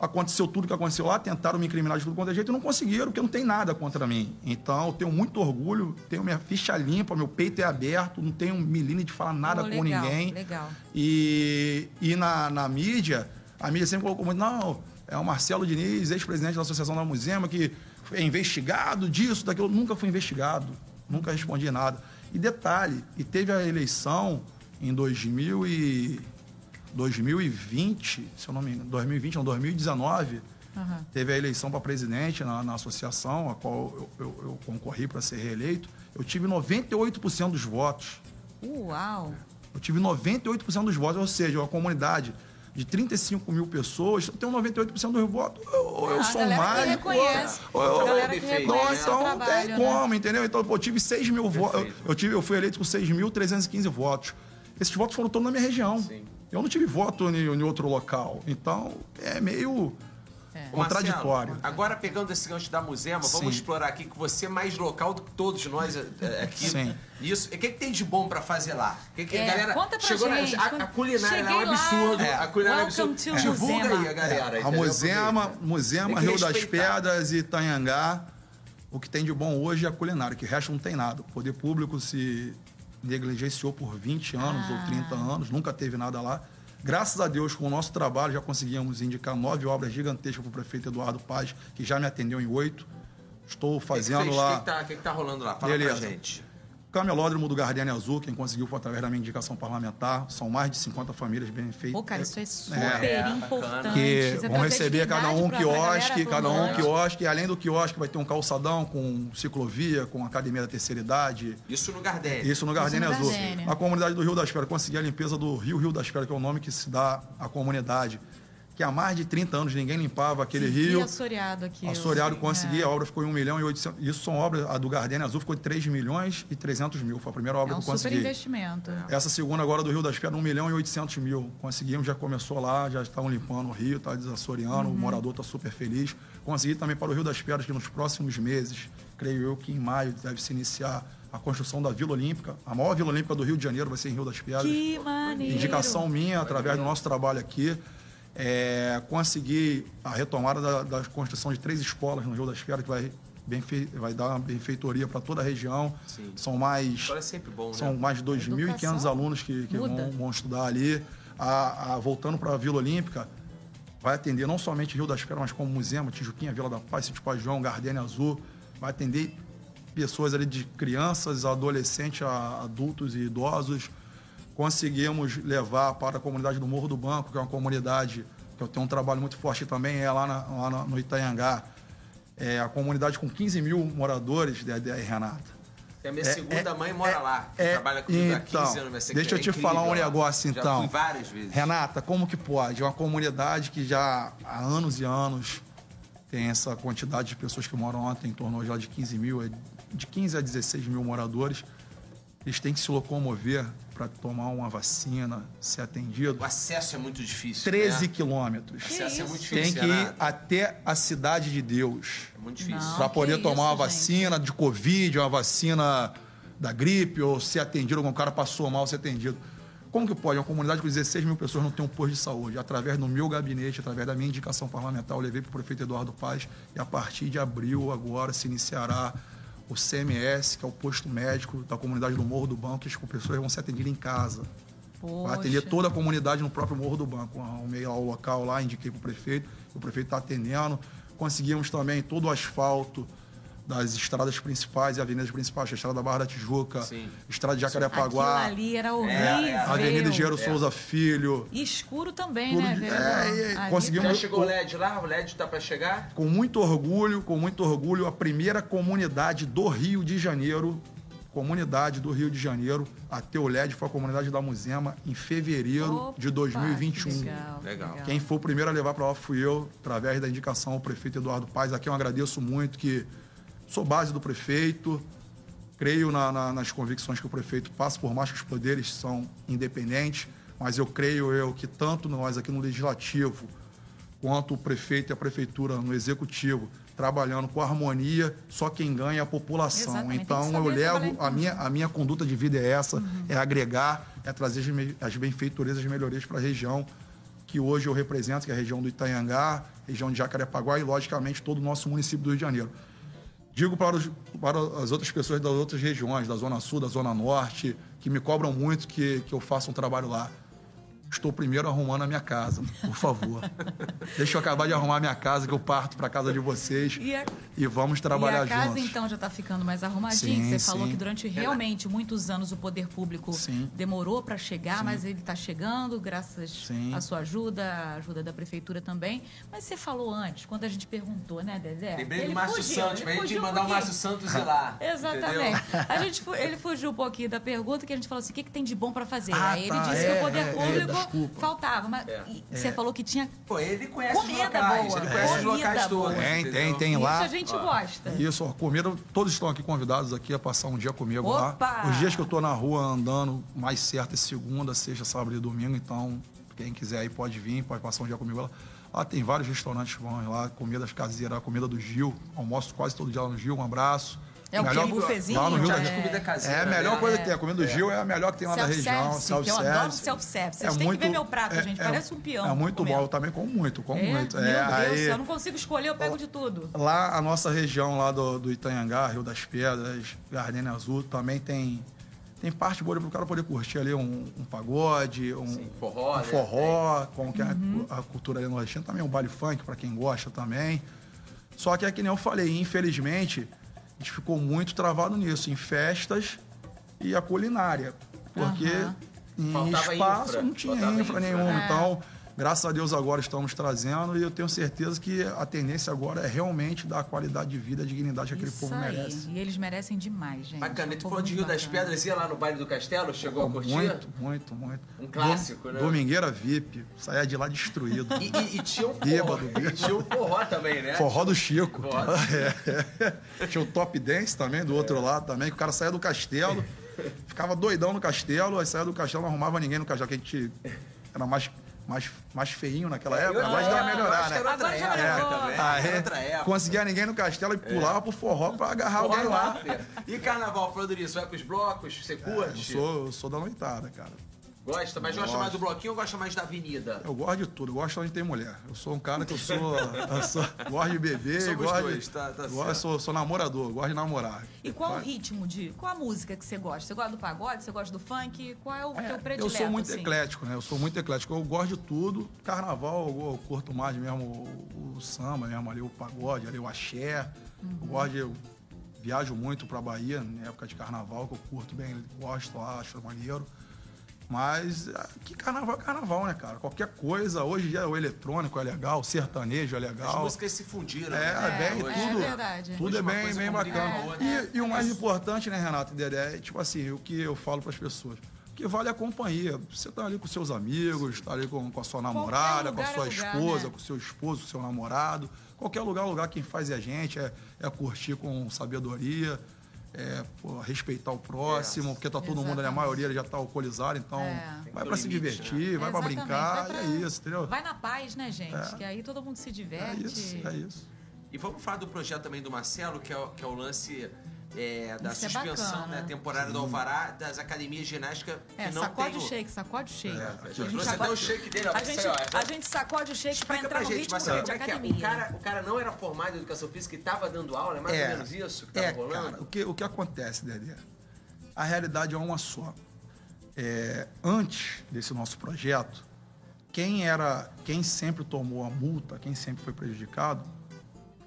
aconteceu tudo que aconteceu lá, tentaram me incriminar de tudo quanto é jeito e não conseguiram, porque não tem nada contra mim. Então, eu tenho muito orgulho, tenho minha ficha limpa, meu peito é aberto, não tenho milímetro de falar nada com legal, ninguém. legal. E, e na, na mídia, a mídia sempre colocou muito, não, é o Marcelo Diniz, ex-presidente da Associação da Musema, que é investigado disso, daquilo. Nunca fui investigado, nunca respondi nada. E detalhe, e teve a eleição em 2000 e 2020, se eu não me engano, 2020, não, 2019, Aham. teve a eleição para presidente na, na associação, a qual eu, eu- eu concorri para ser reeleito. Eu tive 98% dos votos. Uau! Eu tive 98% dos votos, ou seja, uma comunidade de 35 mil pessoas, eu tenho 98% dos votos. Ou eu Ah, a sou mágico. reconhece. ou eu-. Não, o então não tem né? como, entendeu? Então, pô, eu tive 6 mil votos. Eu, eu tive, eu fui eleito com 6.315 votos. Esses votos foram todos na minha região. Sim. Eu não tive voto em, em outro local. Então, é meio É. Contraditório. Marcelo, agora pegando esse gancho da Musema, vamos Sim. explorar aqui que você é mais local do que todos nós é, é, aqui. Sim. Isso. E o que, que tem de bom pra fazer lá? Que, que É, a galera conta pra chegou na- gente. a, a culinária lá é um absurdo. É. A culinária é um absurdo. Divulga Musema. aí a galera. a Aproveita. Musema Tem que Rio das. Pedras e Itanhangá, o que tem de bom hoje é a culinária, que o resto não tem nada. O poder público se negligenciou por 20 anos ou 30 anos, nunca teve nada lá. Graças a Deus, com o nosso trabalho, já conseguimos indicar nove obras gigantescas para o prefeito Eduardo Paz, que já me atendeu em oito. Estou O que que fazendo lá. O que, tá, que tá rolando lá? Fala Beleza. pra gente. Camelódromo do Gardenia Azul, quem conseguiu foi através da minha indicação parlamentar. São mais de 50 famílias bem feitas. Pô, cara, isso é super É, importante. que vão receber cada um um pra- galera quiosque, cada um quiosque. Além do quiosque, vai ter um calçadão com ciclovia, com academia da terceira idade. Isso no Gardenia. Isso no Gardenia Azul. Gardenia. A comunidade do Rio das Pedras, consegui a limpeza do Rio Rio das Pedras, que é o nome que se dá à comunidade. Que há mais de 30 anos ninguém limpava aquele Vivia rio. assoreado aqui. Assoreado consegui, É. a obra ficou em 1 milhão e 800. Isso são obras, a do Gardenia Azul ficou em 3 milhões e 300 mil. Foi a primeira obra É um que eu super consegui. investimento. Essa segunda agora do Rio das Pedras, 1 milhão e 800 mil. Conseguimos, já começou lá, já estavam limpando o rio, está desassoreando, Uhum. o morador está super feliz. Consegui também para o Rio das Pedras que nos próximos meses, creio eu que em maio deve se iniciar a construção da Vila Olímpica. A maior Vila Olímpica do Rio de Janeiro vai ser em Rio das Pedras. Que maneiro. Indicação minha, através do nosso trabalho aqui, é, consegui a retomada da, da construção de três escolas no Rio das Pedras, que vai, benfe- vai dar uma benfeitoria para toda a região. Sim. São mais é sempre bom, né? são mais de 2.500 Educação alunos que, que vão, vão estudar ali. A, a- voltando para a Vila Olímpica, vai atender não somente Rio das Pedras, mas como Musema, Tijuquinha, Vila da Paz, Sítio Pai João, Gardenia Azul. Vai atender pessoas ali de crianças, adolescentes, a adultos e idosos. Conseguimos levar para a comunidade do Morro do Banco, que é uma comunidade que eu tenho um trabalho muito forte também, é lá, na, lá no Itanhangá. É a comunidade com 15 mil moradores, Dedé e Renata. E a minha É, segunda é, mora é, lá. é, trabalha comigo há 15 então, anos. Deixa eu é te falar um lá. negócio, Já então. fui várias vezes. Renata, como que pode? É uma comunidade que já há anos e anos tem essa quantidade de pessoas que moram lá, tem em torno já de 15 mil, é de 15 a 16 mil moradores. Eles têm que se locomover para tomar uma vacina, ser atendido. O acesso é muito difícil. 13 né? quilômetros. O acesso é muito difícil. Tem que ir até a cidade de Deus É muito difícil. Para poder tomar isso, uma gente. vacina de Covid, uma vacina da gripe, ou ser atendido, algum cara passou mal, ser atendido. Como que pode? Uma comunidade com 16 mil pessoas não tem um posto de saúde. Através do meu gabinete, através da minha indicação parlamentar, eu levei para o prefeito Eduardo Paz e a partir de abril agora se iniciará o CMS, que é o posto médico da comunidade do Morro do Banco, que as pessoas vão ser atendidas em casa. Vai atender Poxa. toda a comunidade no próprio Morro do Banco. Arrumei lá o local lá, indiquei para o prefeito, o prefeito está atendendo. Conseguimos também todo o asfalto das estradas principais e avenidas principais, a estrada da Barra da Tijuca, Sim. estrada de Aquilo Jacarepaguá, ali era horrível. É, é. Avenida Engenheiro Souza Filho. E escuro também, né, de- é, Ali conseguimos- Já chegou o LED lá? O LED tá para chegar? Com muito orgulho, com muito orgulho, a primeira comunidade do Rio de Janeiro, comunidade do Rio de Janeiro, a ter o LED foi a comunidade da Muzema em fevereiro Opa, de 2021. que Legal, Legal. Quem foi o primeiro a levar para lá fui eu, através da indicação ao prefeito Eduardo Paz. Aqui eu agradeço muito que sou base do prefeito, creio na- na- nas convicções que o prefeito passa, por mais que os poderes são independentes, mas eu creio eu que tanto nós aqui no Legislativo, quanto o prefeito e a prefeitura no Executivo, trabalhando com harmonia, só quem ganha é a população. Exatamente, Então eu levo, a minha, a minha conduta de vida é essa, é agregar, é trazer as as benfeitorias, as melhorias para a região que hoje eu represento, que é a região do Itanhangá, região de Jacarepaguá e, logicamente, todo o nosso município do Rio de Janeiro. Digo para, os- para as outras pessoas das outras regiões, da Zona Sul, da Zona Norte, que me cobram muito que, que eu faça um trabalho lá. Estou primeiro arrumando a minha casa, por favor. Deixa eu acabar de arrumar a minha casa, que eu parto para a casa de vocês E a- e vamos trabalhar e a casa, juntos. então, já está ficando mais arrumadinha. Sim, Você falou sim. que durante realmente muitos anos o poder público Sim. demorou para chegar, mas ele está chegando, graças Sim. à sua ajuda, à ajuda da prefeitura também. Mas você falou antes, quando a gente perguntou, né, Dedé? Lembrei Ele do Márcio fugiu, Santos, ele pra gente fugiu um mandar o. Márcio Santos ir lá. Exatamente. entendeu? A gente, ele fugiu um pouquinho da pergunta que a gente falou assim: o que, que tem de bom para fazer? Ah, Aí ele tá, disse é, que o poder é, é, público desculpa. faltava. Mas É. você falou que tinha. Pô, ele conhece Comida os locais. boa. Ele conhece os locais boa. todos. Tem, entendeu? tem, tem Isso lá. a gente gosta. Isso, ó, comida, todos estão aqui convidados aqui a passar um dia comigo Opa! lá. Os dias que eu tô na rua andando, mais certo é segunda, sexta, sábado e domingo, então quem quiser aí pode vir, pode passar um dia comigo lá. Lá tem vários restaurantes bons lá, comidas caseiras, a comida do Gil, almoço quase todo dia lá no Gil, um abraço. É o quê? Melhor- Bufezinho? Lá no Rio Já da comida caseira. É a melhor né? coisa que tem. A comida do Gil é a melhor que tem lá da região. Self-service, eu adoro self-service. Vocês têm que ver meu prato, gente. Parece um peão É muito bom, eu também como muito, como É, muito. meu É, Deus, aí- eu não consigo escolher, eu pego de tudo. Lá, a nossa região lá do, do Itanhangá, Rio das Pedras, Gardenia Azul, também tem, tem parte boa para o cara poder curtir ali um, um pagode, um, Sim, forró, um né? forró, como que é Uhum. a, a cultura ali nordestina, também um baile funk para quem gosta também. Só que é que nem eu falei, infelizmente, a gente ficou muito travado nisso, em festas e a culinária. Porque Aham. em Faltava espaço infra, não tinha faltava infra, infra. nenhuma. É. Então, graças a Deus agora estamos trazendo e eu tenho certeza que a tendência agora é realmente dar a qualidade de vida, a dignidade que aquele Isso povo aí. merece. E eles merecem demais, gente. Bacana. E É tu falou de Rio das. Pedras, ia lá no baile do Castelo? Chegou a curtir? Muito, muito, muito. Um clássico, Dom- né? Domingueira VIP, saía de lá destruído. E, e- e tinha um forró. Bêbado, E tinha um forró também, né? Forró do Chico. Forró. É. Tinha o Top Dance também, do outro lado também, que o cara saía do castelo, ficava doidão no castelo, aí saía do castelo, não arrumava ninguém no castelo, que a gente era mais, mais, mais feinho naquela época, Eu- agora eu acho que era né? Agora já melhorou. Era outra época. conseguia ninguém no castelo e pulava pro forró pra agarrar Forró alguém no lá. after. E carnaval, falando nisso, vai pros blocos? Você Eu curte? sou, eu sou da noitada, cara. Gosta? Mas gosta Gosto. mais do bloquinho ou gosta mais da avenida? Eu gosto de tudo, eu gosto onde tem mulher. Eu sou um cara que eu sou. Eu sou gosto de beber, Somos gosto dois, de. tá- tá gosto, certo. sou, sou namorador, gosto de namorar. E qual o ritmo de. Qual a música que você gosta? Você gosta do pagode? Você gosta do funk? Qual é o É, teu predileto? eu sou muito assim? eclético, né? Eu sou muito eclético. Eu gosto de tudo. Carnaval, eu, eu curto mais mesmo o, o samba, mesmo ali, o pagode, ali, o axé. Eu gosto de. Eu viajo muito pra Bahia, na época de carnaval, que eu curto bem, gosto lá, acho maneiro. Mas ah, que carnaval é carnaval, né, cara? Qualquer coisa, hoje já o eletrônico é legal, o sertanejo é As legal. músicas se fundiram. É, né? bem, Hoje. tudo. É verdade. Tudo Hoje é bem, bem bacana. com a outra. E, e o mais importante, né, Renato e Dedé, é tipo assim, o que eu falo para as pessoas. O que vale é a companhia. Você tá ali com seus amigos, tá ali com, com a sua namorada, com a sua é lugar, esposa, né? com o seu esposo, com o seu namorado. Qualquer lugar, lugar quem faz é a gente, é, é curtir com sabedoria, é pô, respeitar o próximo, porque tá todo mundo ali, a Exatamente. maioria já tá alcoolizado, então É. Vai para se limite, divertir, vai para Exatamente, brincar, vai pra- e é isso, entendeu? Vai na paz, né, gente? É. Que aí todo mundo se É diverte. isso, é isso. E vamos falar do projeto também do Marcelo, que é que é o lance é, da Isso é suspensão bacana. né, temporária do Alvará das academias de ginástica É, que não sacode tem o shake, sacode o shake. É, A gente. Trouxe até o shake dele, ó. A gente, essa- a gente sacode o shake pra Explica entrar pra no gente, ritmo Marcelo, de como é é? academia. O cara, o cara não era formado em educação física e estava dando aula, é mais ou menos isso que estava é, rolando? Cara, o, que, o que acontece, Dedé? A realidade é uma só. É, antes desse nosso projeto, quem era, quem sempre tomou a multa, quem sempre foi prejudicado,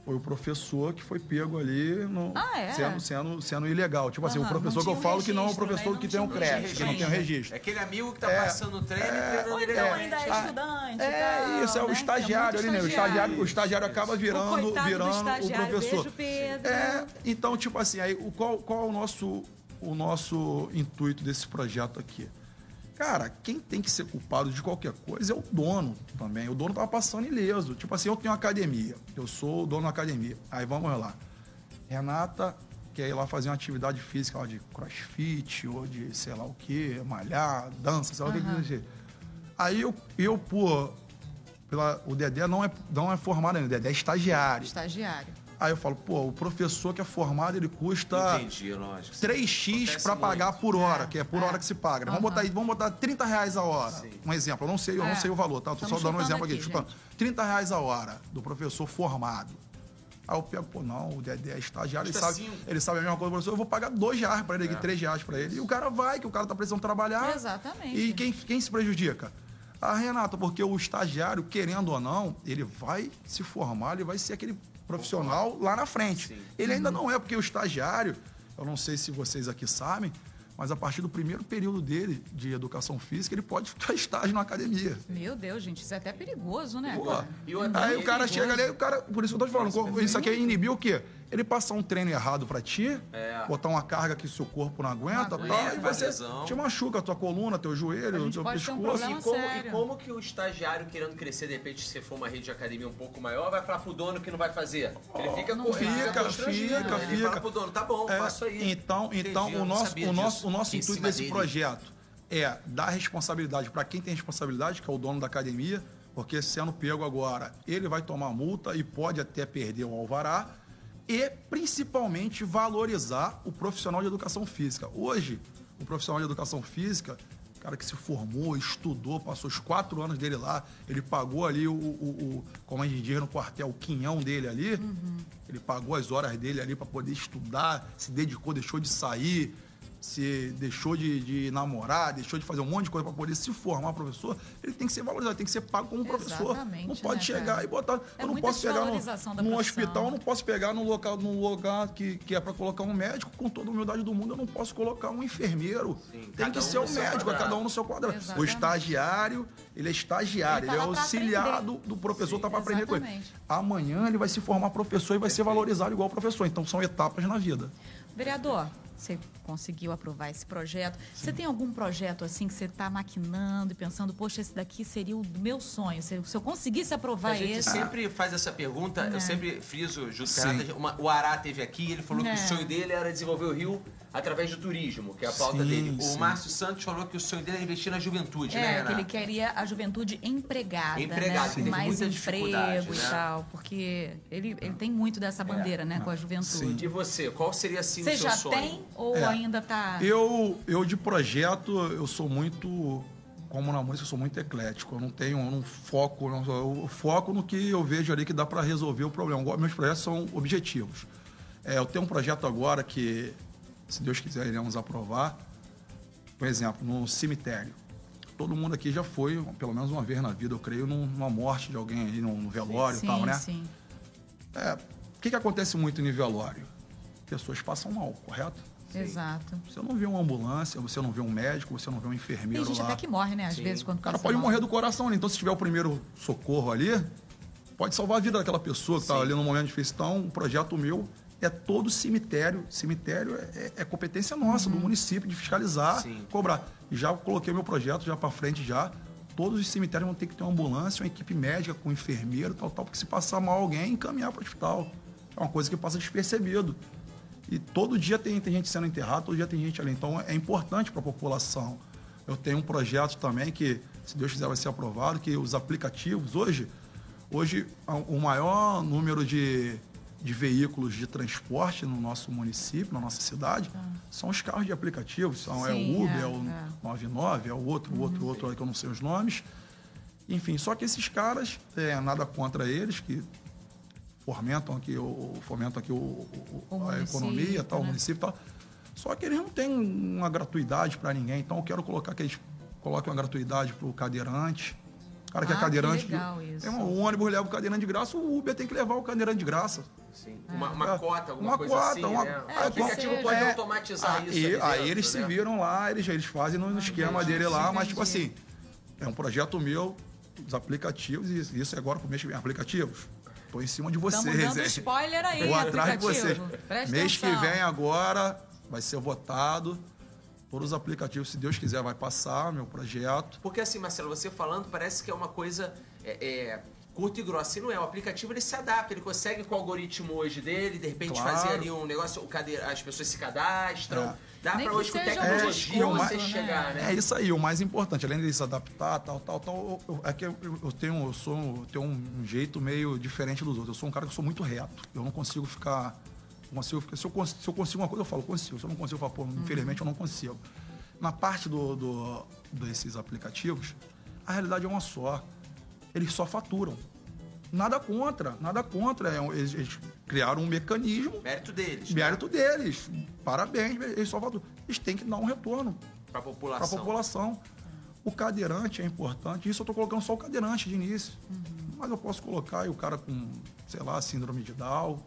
foi o professor que foi pego ali no, Ah, é? sendo, sendo, sendo ilegal. Tipo assim, o professor que eu falo que não é o né? professor que tem um um crédito, que não tem um registro. É aquele amigo que tá É, passando o treino e é, treinando Ou então ilegalmente. ainda é Ah, estudante. É e tal, isso, é o né? estagiário ali, muito né? O estagiário, o estagiário acaba O virando, do virando o professor. beijo, Pedro. É, então, tipo assim, aí, o, qual, qual é o nosso, o nosso intuito desse projeto aqui? Cara, quem tem que ser culpado de qualquer coisa é o dono também. O dono tava passando ileso. Tipo assim, eu tenho uma academia. Eu sou o dono da academia. Aí vamos lá. Renata quer ir lá fazer uma atividade física lá de crossfit ou de sei lá o que, malhar, dança, sei lá o que seja. Aí eu, eu pô, pela, o Dedé não é, não é formado ainda, o Dedé é estagiário. Estagiário. Aí eu falo, pô, o professor que é formado, ele custa Entendi, lógico. 3x Acontece para pagar muito. por hora, É, que é por é. hora que se paga. né? Vamos, botar, aí- vamos botar 30 reais a hora. Sim. Um exemplo, eu não sei, eu É. não sei o valor, tá? Eu tô Estamos só dando um exemplo aqui. aqui, chutando. 30 reais a hora do professor formado. Aí eu pego, pô, não, o Dedé é estagiário, ele sabe, cinco. ele sabe a mesma coisa do professor, eu vou pagar 2 reais para ele aqui, 3 reais para ele. E o cara vai, que o cara tá precisando trabalhar. Exatamente. E quem, quem se prejudica? A Renata, porque o estagiário, querendo ou não, ele vai se formar, ele vai ser aquele profissional lá na frente. Sim. Ele ainda Uhum. não é, porque o estagiário, eu não sei se vocês aqui sabem, mas a partir do primeiro período dele de educação física, ele pode ficar estágio na academia. Meu Deus, gente, isso é até perigoso, né? Pô? E aí ele o cara perigoso. chega ali, o cara, por isso que eu tô te falando, isso aqui é inibir o quê? Ele passar um treino errado pra ti, É. botar uma carga que seu corpo não aguenta, Não tal, aguenta, e você lesão. te machuca a tua coluna, teu joelho, teu um pescoço. problema E como, e como que o estagiário querendo crescer, de repente, se for uma rede de academia um pouco maior, vai falar pro dono que não vai fazer? Ele fica não correndo, fica, constrangido, fica, né? Ele fica. fala pro dono, tá bom, É, faço aí. Então, então o não nosso, o nosso, o nosso Em intuito desse dele. projeto é dar responsabilidade para quem tem responsabilidade, que é o dono da academia, porque sendo pego agora, ele vai tomar multa e pode até perder o alvará, e principalmente valorizar o profissional de educação física. Hoje, o profissional de educação física, o cara que se formou, estudou, passou os quatro anos dele lá, ele pagou ali o, o, o como a gente diz no quartel, o quinhão dele ali, ele pagou as horas dele ali para poder estudar, se dedicou, deixou de sair, se deixou de, de namorar, deixou de fazer um monte de coisa para poder se formar professor, ele tem que ser valorizado, tem que ser pago como professor. Exatamente, Não pode né, chegar cara? e botar. É eu não posso pegar no, num hospital, eu não posso pegar num local, num lugar que, que é para colocar um médico, com toda a humildade do mundo, eu não posso colocar um enfermeiro. Sim, tem que um ser o seu médico, é quadrado. cada um no seu quadrado. O Exatamente. estagiário, ele é estagiário, Ele tá ele, é auxiliar aprender. do, do professor, tá para aprender com ele. Exatamente. Amanhã ele vai se formar professor e vai ser valorizado igual professor. Então são etapas na vida. Vereador, você conseguiu aprovar esse projeto. Você tem algum projeto assim que você está maquinando e pensando, poxa, esse daqui seria o meu sonho. Se, eu conseguisse aprovar A gente esse. sempre faz essa pergunta, É. eu sempre friso, Sim. uma- o Ará teve aqui, ele falou É. que o sonho dele era desenvolver o Rio através do turismo, que é a pauta Sim, dele. O sim. Márcio Santos falou que o sonho dele era investir na juventude, né, É, que ele queria a juventude empregada, Empregada, né? teve mais muita dificuldade, emprego e né? tal. Porque ele, ele tem muito dessa bandeira, né? Com a juventude. E você, qual seria assim Você o seu já sonho? tem ou É. ainda tá. Eu, eu de projeto, eu sou muito, como na música, eu sou muito eclético. Eu não tenho, eu não foco, não, eu foco no que eu vejo ali que dá para resolver o problema. Meus projetos são objetivos. É, eu tenho um projeto agora que, se Deus quiser, iremos aprovar. Por exemplo, no cemitério. Todo mundo aqui já foi, pelo menos uma vez na vida, eu creio, num- numa morte de alguém aí, num velório e sim, tal, né? sim. É, o que, que acontece muito em velório? Pessoas passam mal, correto? Exato. Você não vê uma ambulância, você não vê um médico, você não vê um Tem enfermeiro gente lá. até que morre, né? Às Sim. vezes, quando O cara pode morrer do coração ali. Então, se tiver o primeiro socorro ali, pode salvar a vida daquela pessoa que está Sim. ali no momento difícil. Então, o projeto meu é todo cemitério. Cemitério é, é competência nossa, Uhum. do município, de fiscalizar, Sim. cobrar. E já coloquei meu projeto já para frente já. Todos os cemitérios vão ter que ter uma ambulância, uma equipe médica com enfermeiro, tal, tal, porque se passar mal alguém, encaminhar para o hospital. É uma coisa que passa despercebido. E todo dia tem, tem gente sendo enterrada, todo dia tem gente ali. Então é importante para a população. Eu tenho um projeto também que, se Deus quiser, vai ser aprovado, que os aplicativos, hoje, hoje o maior número de, de veículos de transporte no nosso município, na nossa cidade, são os carros de aplicativos. São, é Sim, o Uber, é, é, o é. 99, é o outro, o outro, o outro, que eu não sei os nomes. Enfim, só que esses caras, é, nada contra eles, que fomentam aqui, o, fomentam aqui o, o- O a município, economia, tal, o né? município e tal. Só que eles não têm uma gratuidade para ninguém. Então eu quero colocar que eles coloquem uma gratuidade para o cadeirante. O cara que Ah, é que cadeirante. legal isso. Tem um, o ônibus leva o cadeirante de graça, o Uber tem que levar o cadeirante de graça. Sim. Uma, uma É. cota, alguma Uma coisa cota, assim, uma- né? É, o aplicativo que pode seja. automatizar Aí, isso. ali aí dentro, eles se né? viram lá, eles, eles fazem no esquema entendi, dele lá, mas tipo entendi. assim, é um projeto meu, os aplicativos, e isso é agora pro mês que vem, aplicativos. Tô em cima de vocês, Estamos dando spoiler aí, Vou atrás de aplicativo. vocês. Presta Mês que atenção. vem agora vai ser votado. Todos os aplicativos, se Deus quiser, vai passar meu projeto. Porque assim, Marcelo, você falando parece que é uma coisa é, é, curta e grossa. E não é. O aplicativo ele se adapta, ele consegue com o algoritmo hoje dele, de repente Claro. fazer ali um negócio, as pessoas se cadastram. É. Dá Nem pra que hoje com tecnologia você né? chegar, né? É isso aí, o mais importante, além de se adaptar, tal, tal, tal, eu, é que eu, eu tenho, eu sou, eu tenho um jeito meio diferente dos outros. Eu sou um cara que eu sou muito reto. Eu não consigo ficar. Consigo, ficar- se, eu, se eu consigo uma coisa, eu falo, consigo. Se eu não consigo, eu falo, pô, Uhum. infelizmente eu não consigo. Na parte do, do- desses aplicativos, a realidade é uma só. Eles só faturam. Nada contra, nada contra. É Eles, eles criaram um mecanismo, Mérito deles. né? mérito deles. Parabéns, eles só faturam. Eles têm que dar um retorno para a população. população. O cadeirante é importante. Isso eu estou colocando só o cadeirante de início. Uhum. Mas eu posso colocar aí o cara com, sei lá, síndrome de Down.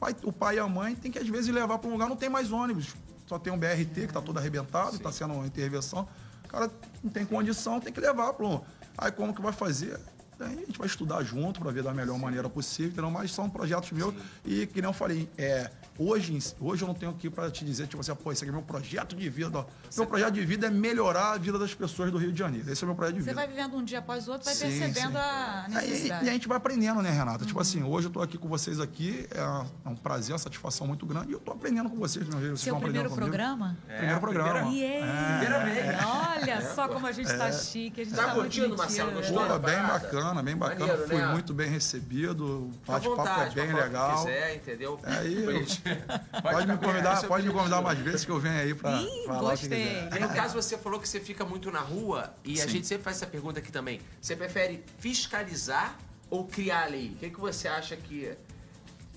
Pai- o pai e a mãe tem que, às vezes, levar para um lugar, não tem mais ônibus. Só tem um BRT que está todo arrebentado, está sendo uma intervenção. O cara não tem condição, tem que levar para um. Aí como que vai fazer? A gente vai estudar junto para ver da melhor maneira possível, entendeu? mas são projetos meus. E que nem eu falei, é, hoje, hoje eu não tenho aqui para te dizer, tipo assim, pô, esse aqui é meu projeto de vida. ó. Meu projeto de vida é melhorar a vida das pessoas do Rio de Janeiro. Esse é o meu projeto de Você vida. vai vivendo um dia após o outro, vai Sim, percebendo sim. a É, e- necessidade. E, a gente vai aprendendo, né, Renata? Tipo assim, hoje eu tô aqui com vocês aqui, é, é um prazer, uma satisfação muito grande. E eu tô aprendendo com vocês, meu Vocês Seu primeiro programa? Primeiro programa. E É. Primeira vez. Olha só como a gente tá chique, a gente Tá tá, curtindo, Marcelo? né? Gostou? Pô, bem bacana, bem bacana. Maneiro, Fui né? muito bem recebido. O bate-papo é bem legal. quiser, entendeu? É aí, Depois- Pode me convidar, é pode me convidar mais vezes que eu venho aí pra Ih, falar o que gostei. no caso, você falou que você fica muito na rua e a Sim. gente sempre faz essa pergunta aqui também. Você prefere fiscalizar ou criar a lei? O que, que você acha que,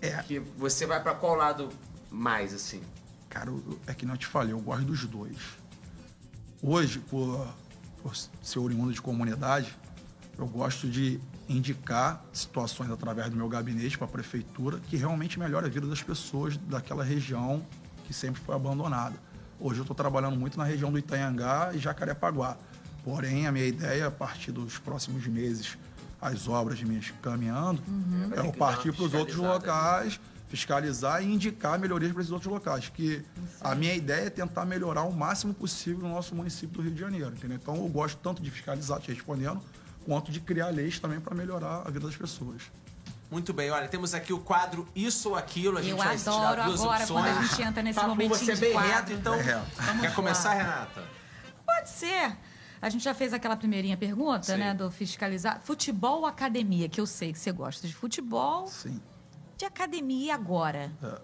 É. que você vai pra qual lado mais, assim? Cara, eu- é que não te falei, eu gosto dos dois. Hoje, por, por ser oriundo de comunidade, eu gosto de indicar situações através do meu gabinete para a prefeitura que realmente melhora a vida das pessoas daquela região que sempre foi abandonada. Hoje eu estou trabalhando muito na região do Itanhangá e Jacarepaguá. Porém, a minha ideia, a partir dos próximos meses, as obras minhas caminhando, Vai é eu partir para os outros fiscalizada, locais, fiscalizar e indicar melhorias para esses outros locais. Que a minha ideia é tentar melhorar o máximo possível o nosso município do Rio de Janeiro. Entendeu? Então eu gosto tanto de fiscalizar, te respondendo, quanto de criar leis também para melhorar a vida das pessoas. Muito bem, olha, temos aqui o quadro Isso ou Aquilo. A gente Eu vai adoro duas agora opções. quando a gente entra nesse Papo, momentinho você é de bem quadro. reto, então. É reto. Vamos Quer lá. começar, Renata? Pode ser. A gente já fez aquela primeirinha pergunta, Sim. né, do fiscalizar. Futebol ou academia, que eu sei que você gosta de futebol, Sim. de academia agora. É,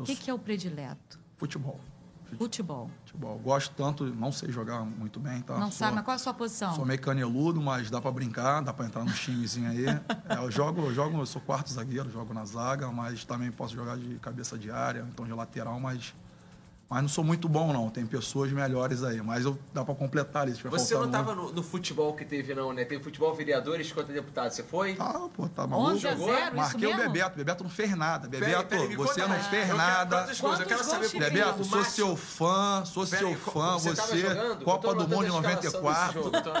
O que, sou- que é o predileto? Futebol. Futebol. Futebol. Gosto tanto, não sei jogar muito bem, tá? Não Sou- sabe, mas qual é a sua posição? Sou meio caneludo, mas dá para brincar, dá para entrar no timezinho aí. É, eu jogo, eu jogo, eu sou quarto zagueiro, jogo na zaga, mas também posso jogar de cabeça de área, então de lateral, mas Mas não sou muito bom, não. Tem pessoas melhores aí. Mas eu, dá pra completar tiver Você não faltando tava no, no futebol que teve, não, né? Teve futebol vereadores contra deputados. Você foi? Ah, pô, tá maluco. 11 a 0, isso Marquei o mesmo? Bebeto. Bebeto não fez nada. Bebeto, peraí, me você não mais. fez Eu quero- nada. gols? Eu quero saber por? Bebeto, sou Márcio- seu fã, sou Peraí, seu fã, você tava você. jogando? Copa tô do Mundo em anotando a escalação desse 94. jogo, então.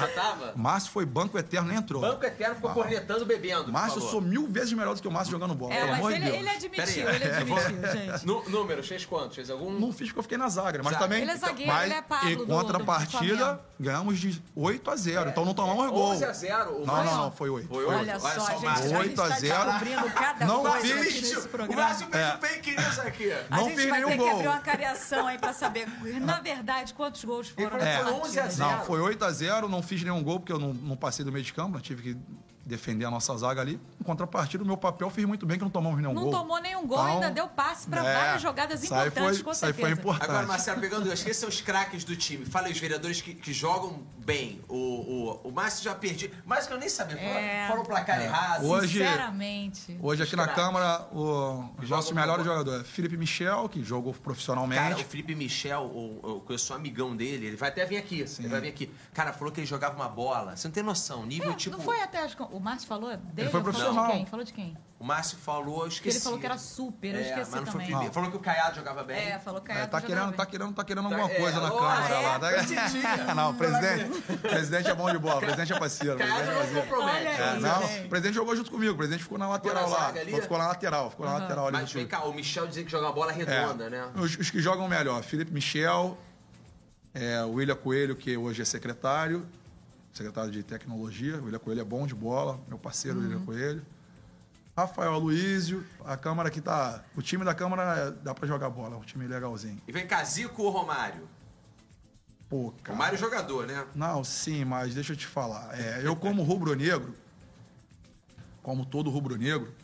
Você tava? Márcio foi banco eterno, nem entrou. Banco Eterno ficou cornetando, bebendo. Márcio, eu sou mil vezes melhor do que o Márcio jogando bola, É, pelo mas amor de ele, Deus. ele admitiu, ele admitiu, gente. Nu- números, fez quantos? Fez algum? Não fiz porque eu fiquei na zaga, mas Zaga. também. Ele é zagueiro, mas, ele é Pablo E do- contrapartida, do ganhamos de 8 a 0. então não tomamos gol. 11 a 0. O Não, não, não, foi 8. Foi Olha, oito. só, Olha só, a gente, o Márcio. a gente 8 a tá 0. descobrindo cada Não fiz. o. Márcio fez um fake news aqui. A Não gente fiz vai ter nenhum que gol. abrir uma cariação aí pra saber, na verdade, quantos gols foram que nessa foi 11 a partida. 0. Não, foi 8 a 0 não fiz nenhum gol porque eu não, não passei do meio de campo, tive que defender a nossa zaga ali. Em contrapartida, o meu papel fiz muito bem que não tomamos nenhum Não gol. tomou nenhum gol, Então, ainda deu passe pra é, várias jogadas importantes, foi- com isso aí certeza. foi importante. Agora, Marcelo, pegando, acho que esses são os craques do time. Fala aí, os vereadores que, que jogam bem. O, o, o Márcio já perdi. Márcio que eu nem sabia. É. fala o placar errado. Hoje- Sinceramente. Hoje aqui na. Câmara, o nosso melhor jogador é Felipe Michel, que jogou profissionalmente. Cara, o Felipe Michel, o, eu conheço um amigão dele, ele vai até vir aqui. Ele vai vir aqui. Cara, falou que ele jogava uma bola. Você não tem noção. Nível É, tipo. Não foi até. que O Márcio falou dele? Ele foi ou falou profissional. de quem? Falou de quem? O Márcio falou, eu esqueci. ele falou que era super, eu É, esqueci mas não foi também. Falou que o Caiado jogava bem. É, falou que É, era tá, querendo, tá, querendo, tá querendo Tá- alguma é, coisa na alô, Câmara é? lá. Tá... Não, o presidente, o presidente é bom de bola, o presidente é parceiro. o Caiado presidente é não compromete. É, aí, não, o presidente jogou junto comigo, o presidente ficou na lateral na lá. Ficou, na lateral, ficou na lateral ali. Mas vem cá, o Michel dizia que joga uma bola É, redonda, né? Os, os que jogam melhor, Felipe Michel, é, o William Coelho, que hoje é secretário, secretário de tecnologia. O William Coelho é bom de bola, meu parceiro William Coelho. Rafael Aloísio, a Câmara aqui tá. O time da Câmara dá pra jogar bola, é um time legalzinho. E vem cá, Zico ou Romário? Pô, cara. Romário é jogador, né? Não, sim, mas deixa eu te falar. É, eu, como rubro-negro, como todo rubro-negro,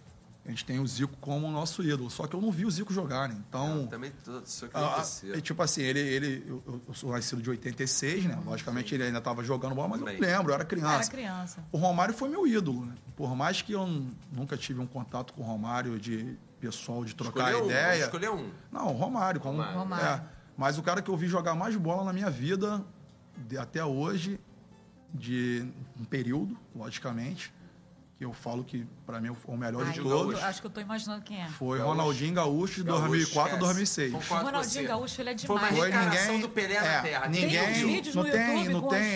a gente tem o Zico como nosso ídolo. Só que eu não vi o Zico jogar, né? Então. Também tô, só que Ah, e, tipo assim, ele, ele eu, eu- eu sou nascido de 86, né? Logicamente ele ainda estava jogando bola, mas eu não lembro, eu era criança. Era criança. O Romário foi meu ídolo, né? Por mais que eu nunca tive um contato com o Romário de pessoal de trocar Escolheu um, ideia. Escolher um. Não, o Romário. Como, Romário. Romário. É, mas o cara que eu vi jogar mais bola na minha vida, de- até hoje, de um período, logicamente, eu falo que para mim foi o melhor Ai, de eu todos, tô- acho que eu tô imaginando quem é. foi Gaúcho. Ronaldinho Gaúcho de Gaúcho, 2004 a esquece. 2006. Concordo O com Ronaldinho. Gaúcho, ele é Foi uma demais. Foi reencarnação ninguém. do Pelé na é, Terra. Ninguém. Tem vídeos não no tem, YouTube não com tem. que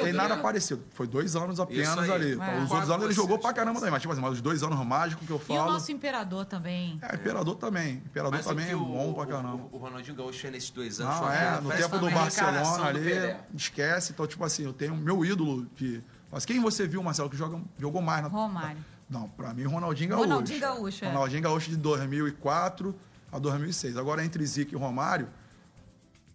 eu Tem nada parecido. Foi dois anos apenas ali. É. Os outros anos ele jogou pra caramba também. Mas, tipo assim, mas os dois anos mágicos que eu E o falo. nosso imperador também. É, Imperador também. Imperador Mas também que é o, bom pra caramba. O, o Ronaldinho Gaúcho fez nesses dois anos. Não, é, uma- no tempo do uma Barcelona ali, esquece. Então, tipo assim, eu tenho meu ídolo de. Mas quem você viu, Marcelo, que joga, jogou mais na. Romário. Não, pra mim, Ronaldinho Gaúcho. Ronaldinho Gaúcho, é. Ronaldinho Gaúcho de 2004 a 2006. Agora, entre Zico e Romário,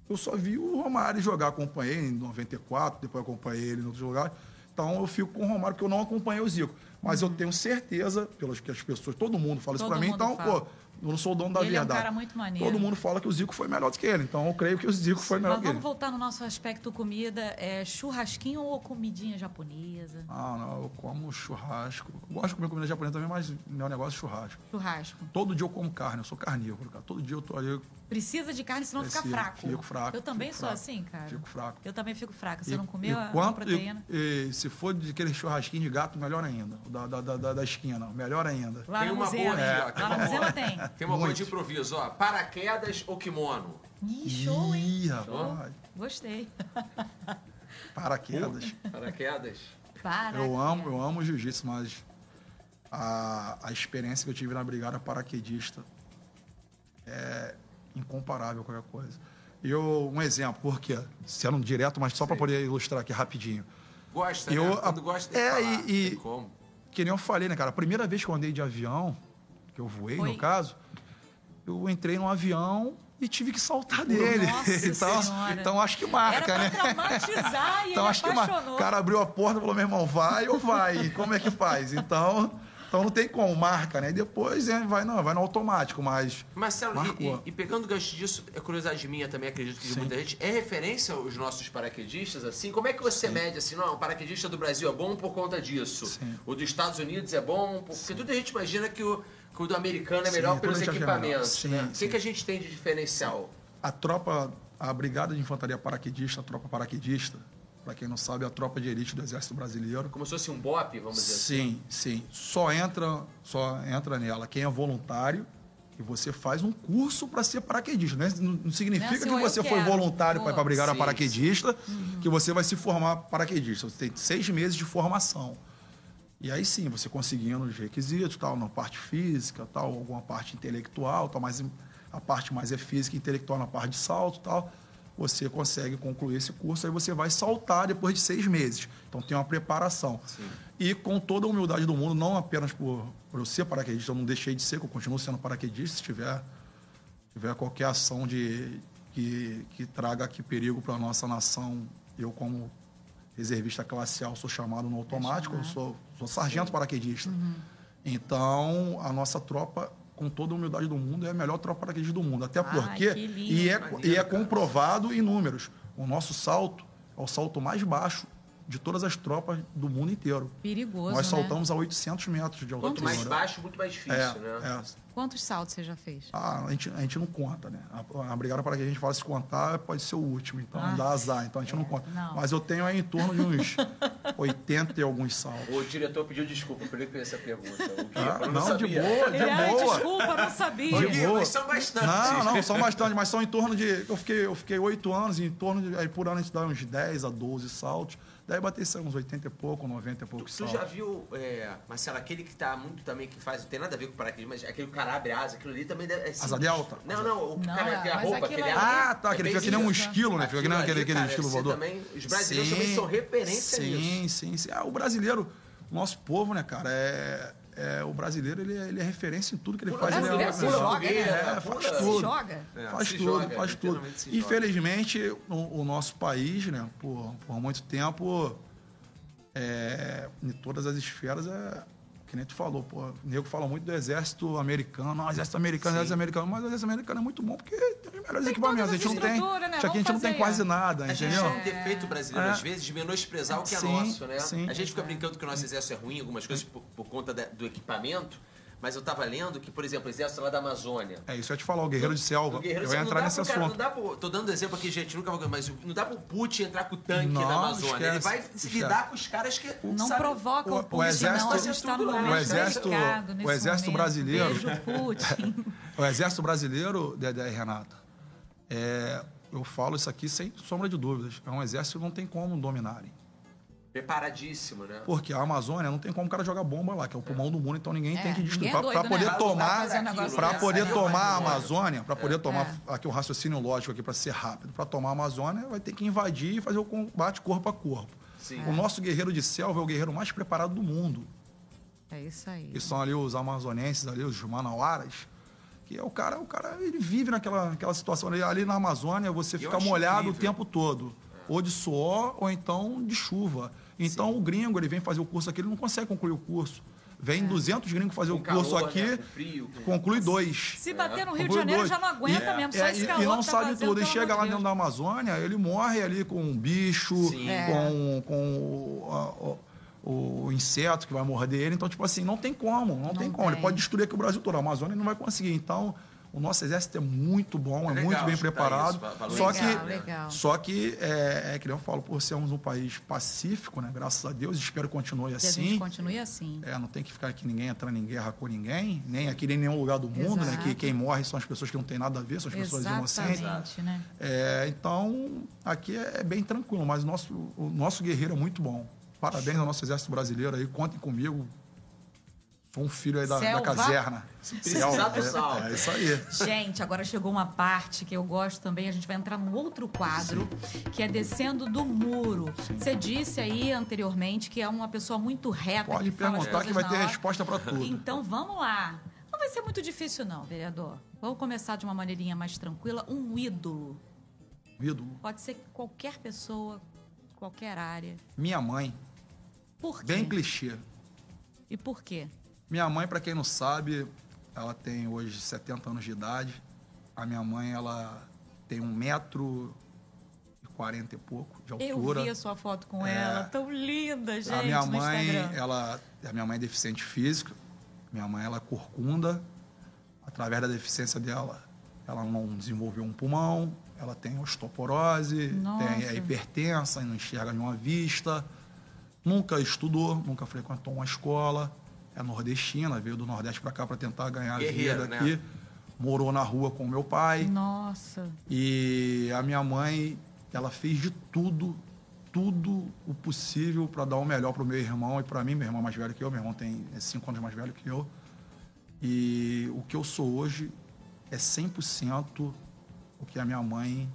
eu só vi o Romário jogar. Acompanhei em 94, depois acompanhei ele em outros lugares. Então, eu fico com o Romário, porque eu não acompanhei o Zico. Mas eu tenho certeza, pelas que as pessoas, todo mundo fala isso Todo pra mim, mundo então, fala. pô, eu não sou o dono da Ele é um verdade. cara muito maneiro. Todo mundo fala que o Zico foi melhor do que ele. Então, eu creio que o Zico foi melhor Mas que ele. vamos voltar no nosso aspecto comida. É churrasquinho ou comidinha japonesa? Ah, não, eu como churrasco. Eu gosto de comer comida japonesa também, mas meu negócio é churrasco. Churrasco. Todo dia eu como carne, eu sou carnívoro, cara. Todo dia eu tô ali, Precisa de carne, senão fica Preciso, fraco. fico fraco, Eu também sou fraco, assim, cara. fico fraco. Eu também fico fraca. Você E- não comeu e a quanto- proteína? E, e se for de aquele churrasquinho de gato, melhor ainda. Da, da, da, da- da esquina, melhor ainda. Lá Tem uma museu, boa né? aqui, ó. Lá museu tem. Tem uma Muito. de improviso, ó. Paraquedas ou kimono? Ih, show, hein? Ih, rapaz. Gostei. Paraquedas. Paraquedas? Para. Eu amo, eu amo jiu-jitsu, mas a, a experiência que eu tive na brigada paraquedista é incomparável com qualquer coisa. E eu, um exemplo, por quê? Sendo direto, mas só para poder ilustrar aqui rapidinho. Gosta, Eu- né? Quando gosta, tem é, falar. e- e- Tem como. Que nem eu falei, né, cara? A primeira vez que eu andei de avião, que eu voei, Foi? no caso, eu entrei num avião e tive que saltar dele. Nossa então, Senhora. então acho que marca, Era né? pra traumatizar e Então ele acho que marca. apaixonou. O cara abriu a porta e falou, meu irmão, vai ou vai? E como é que faz? Então, então não tem como, marca, né? E depois é, vai, não, vai no automático, mas. Marcelo, e, e- e pegando o gancho disso, é curiosidade minha também, acredito que de Sim. muita gente, é referência aos nossos paraquedistas, assim? Como é que você mede, assim, não, o paraquedista do Brasil é bom por conta disso, Sim. o dos Estados Unidos é bom, por- porque tudo a gente imagina que o, que o do americano é Sim, melhor pelos é equipamentos, Sim, né? O que, sim. que a gente tem de diferencial? a tropa, a Brigada de Infantaria Paraquedista, a tropa paraquedista, para quem não sabe, é a tropa de elite do Exército Brasileiro. Como se fosse um BOP, vamos dizer assim. Sim, sim. Só entra, só entra nela quem é voluntário e você faz um curso para ser paraquedista. Né? Não, não significa Não é assim, que você foi voluntário para ir para a Paraquedista que você vai se formar paraquedista. Você tem seis meses de formação. E aí sim, você conseguindo os requisitos, tal, na parte física, tal, alguma parte intelectual, tal, mas a parte mais é física e intelectual na parte de salto, tal, você consegue concluir esse curso, aí você vai saltar depois de seis meses. Então tem uma preparação. E com toda a humildade do mundo, não apenas por, por eu ser paraquedista, eu não deixei de ser, que eu continuo sendo paraquedista, se tiver, tiver qualquer ação de, que, que traga aqui perigo para a nossa nação, eu como reservista classe A, eu sou chamado no automático, eu sou, sou sargento paraquedista. Então, a nossa tropa, com toda a humildade do mundo, é a melhor tropa paraquedista do mundo. Até porque, que lindo. e é, Maneiro, e é comprovado em números, o nosso salto é o salto mais baixo de todas as tropas do mundo inteiro. Perigoso, Nós né? saltamos a 800 metros de altura. Quanto mais baixo, muito mais difícil, é, né? é. Quantos saltos você já fez? Ah, a, gente, a gente não conta, né? A, a Brigada para que a gente fala se contar pode ser o último, então Ah, dá azar, então a gente não conta. não. Mas eu tenho aí em torno de uns 80 e alguns saltos. O diretor pediu desculpa por ele essa pergunta. Gui, Ah, eu não, de boa, de ai, boa. desculpa, não sabia. Gui, boa. mas são bastantes. Não, não, são bastante, mas são em torno de. Eu fiquei, eu fiquei 8 anos, em torno de. Aí por ano a gente dá uns 10 a 12 saltos. Daí aí uns 80 e pouco, 90 e poucos Tu saltos. já viu, é, Marcelo, aquele que tá muito também, que faz, não tem nada a ver com paraquedismo, mas aquele cara abre asa, aquilo ali também deve, é Asa sinistro. delta? Não, não, o Não, cara que a mas roupa, aquele ali- Ah, tá, que ele fica que nem um esquilo, né? Fica que nem aquele, aquele cara, esquilo voador. também- os brasileiros também são referência sim, nisso. Sim, sim, Ah, o brasileiro, o nosso povo, né, cara, é, é- o brasileiro, ele, é- ele é referência em tudo que ele Pura faz. Ele é, se pura joga, fogueira, é, faz Se tudo. joga. É, faz se tudo, joga, faz tudo. se joga. Infelizmente, o, o nosso país, né, por, por muito tempo, é, em todas as esferas, é que nem tu falou, pô, o nego fala muito do exército americano, não, exército americano, Sim. exército americano, mas o exército americano é muito bom porque tem os melhores Tem equipamentos. A gente as não tem, né? que a gente não tem quase nada, A gente entendeu? tem um defeito brasileiro, É. às vezes, de menosprezar o que é Sim, nosso, né? sim. A gente fica brincando que o nosso exército é ruim, algumas coisas por, por conta da- do equipamento, mas eu tava lendo que, por exemplo, o exército lá da Amazônia, É isso, eu ia te falar, o guerreiro de selva. Guerreiro eu ia entrar nesse pro cara- assunto. Não dá pro, tô dando exemplo aqui, gente, nunca vou mas não dá pro Putin entrar com o tanque Não, na Amazônia. Ele esquece, vai se esquece. lidar com os caras que. Não sabe- provoca o, o- o Putin, exército- não. A gente está no o exército- o exército brasileiro-. O exército brasileiro, Dedé e Renata, é, eu falo isso aqui sem sombra de dúvidas, é um exército que não tem como dominarem. Preparadíssimo, né? Porque a Amazônia não tem como o cara jogar bomba lá, que é o pulmão do mundo, então ninguém É, tem que destruir. é Para doido, poder né? Vai tomar, um para poder é tomar a. Amazônia, para poder tomar É. aqui o raciocínio lógico aqui para ser rápido, para tomar a Amazônia, vai ter que invadir e fazer o combate corpo a corpo. Sim. O nosso guerreiro de selva é o guerreiro mais preparado do mundo. É isso aí. que são ali os amazonenses, ali os manauaras, que é o cara, o cara ele vive naquela, naquela situação ali, ali na Amazônia, você Eu fica molhado incrível. o tempo todo, ou de suor ou então de chuva. Então o gringo, ele vem fazer o curso aqui, ele não consegue concluir o curso. Vem 200 gringos fazer Com o curso calor, aqui, né? Frio, conclui dois. Se bater no Rio de Janeiro dois. já não aguenta E- mesmo, só é, esse e- calor E não tá sabe tudo. E chega lá de dentro da Amazônia, ele morre ali com um bicho, Sim. É. com, com o, a- o- inseto que vai morder ele. Então, tipo assim, não tem como, não, tem como. Ele tem. pode destruir aqui o Brasil todo. A Amazônia não vai conseguir. Então, o nosso exército é muito bom, é, legal muito bem preparado. isso, só Legal, que, legal. só que é, é que nem eu falo, por sermos um país pacífico, né? Graças a Deus, espero que continue Que a assim. gente continue assim. É, não tem que ficar aqui ninguém entrando em guerra com ninguém, nem aqui nem em nenhum lugar do mundo, né? Exato. Que quem morre são as pessoas que não têm nada a ver, são as pessoas inocentes. Exatamente, né? É, então, aqui é, é bem tranquilo, mas o nosso, o nosso guerreiro é muito bom. Parabéns ao nosso exército brasileiro aí, contem comigo. Sou um filho aí da, da caserna. Selva, do é, é isso aí. Gente, agora chegou uma parte que eu gosto também. A gente vai entrar num outro quadro, que é descendo do muro. Você disse aí anteriormente que é uma pessoa muito reta. Pode que perguntar que vai ter resposta para tudo. Então vamos lá. Não vai ser muito difícil, não, vereador. Vamos começar de uma maneirinha mais tranquila. Um ídolo. Ídolo. Pode ser qualquer pessoa, qualquer área. Minha mãe, Por quê? bem clichê. E por quê? Minha mãe, para quem não sabe, ela tem hoje 70 anos de idade. A minha mãe, ela tem um metro e 40 e pouco de Eu altura. vi a sua foto com É. ela. Tão linda, gente, a minha mãe, ela, a minha mãe é deficiente física. Minha mãe, ela é corcunda. Através da deficiência dela, ela não desenvolveu um pulmão, ela tem osteoporose, Nossa. tem, é hipertensa, não enxerga nenhuma vista, nunca estudou, nunca frequentou uma escola, é nordestina, veio do Nordeste para cá para tentar ganhar a Guerreira, vida né? aqui, morou na rua com meu pai. Nossa. E a minha mãe, ela fez de tudo, tudo o possível para dar o melhor para o meu irmão e para mim, meu irmão é mais velho que eu, meu irmão tem é cinco anos mais velho que eu. E o que eu sou hoje é 100% o que a minha mãe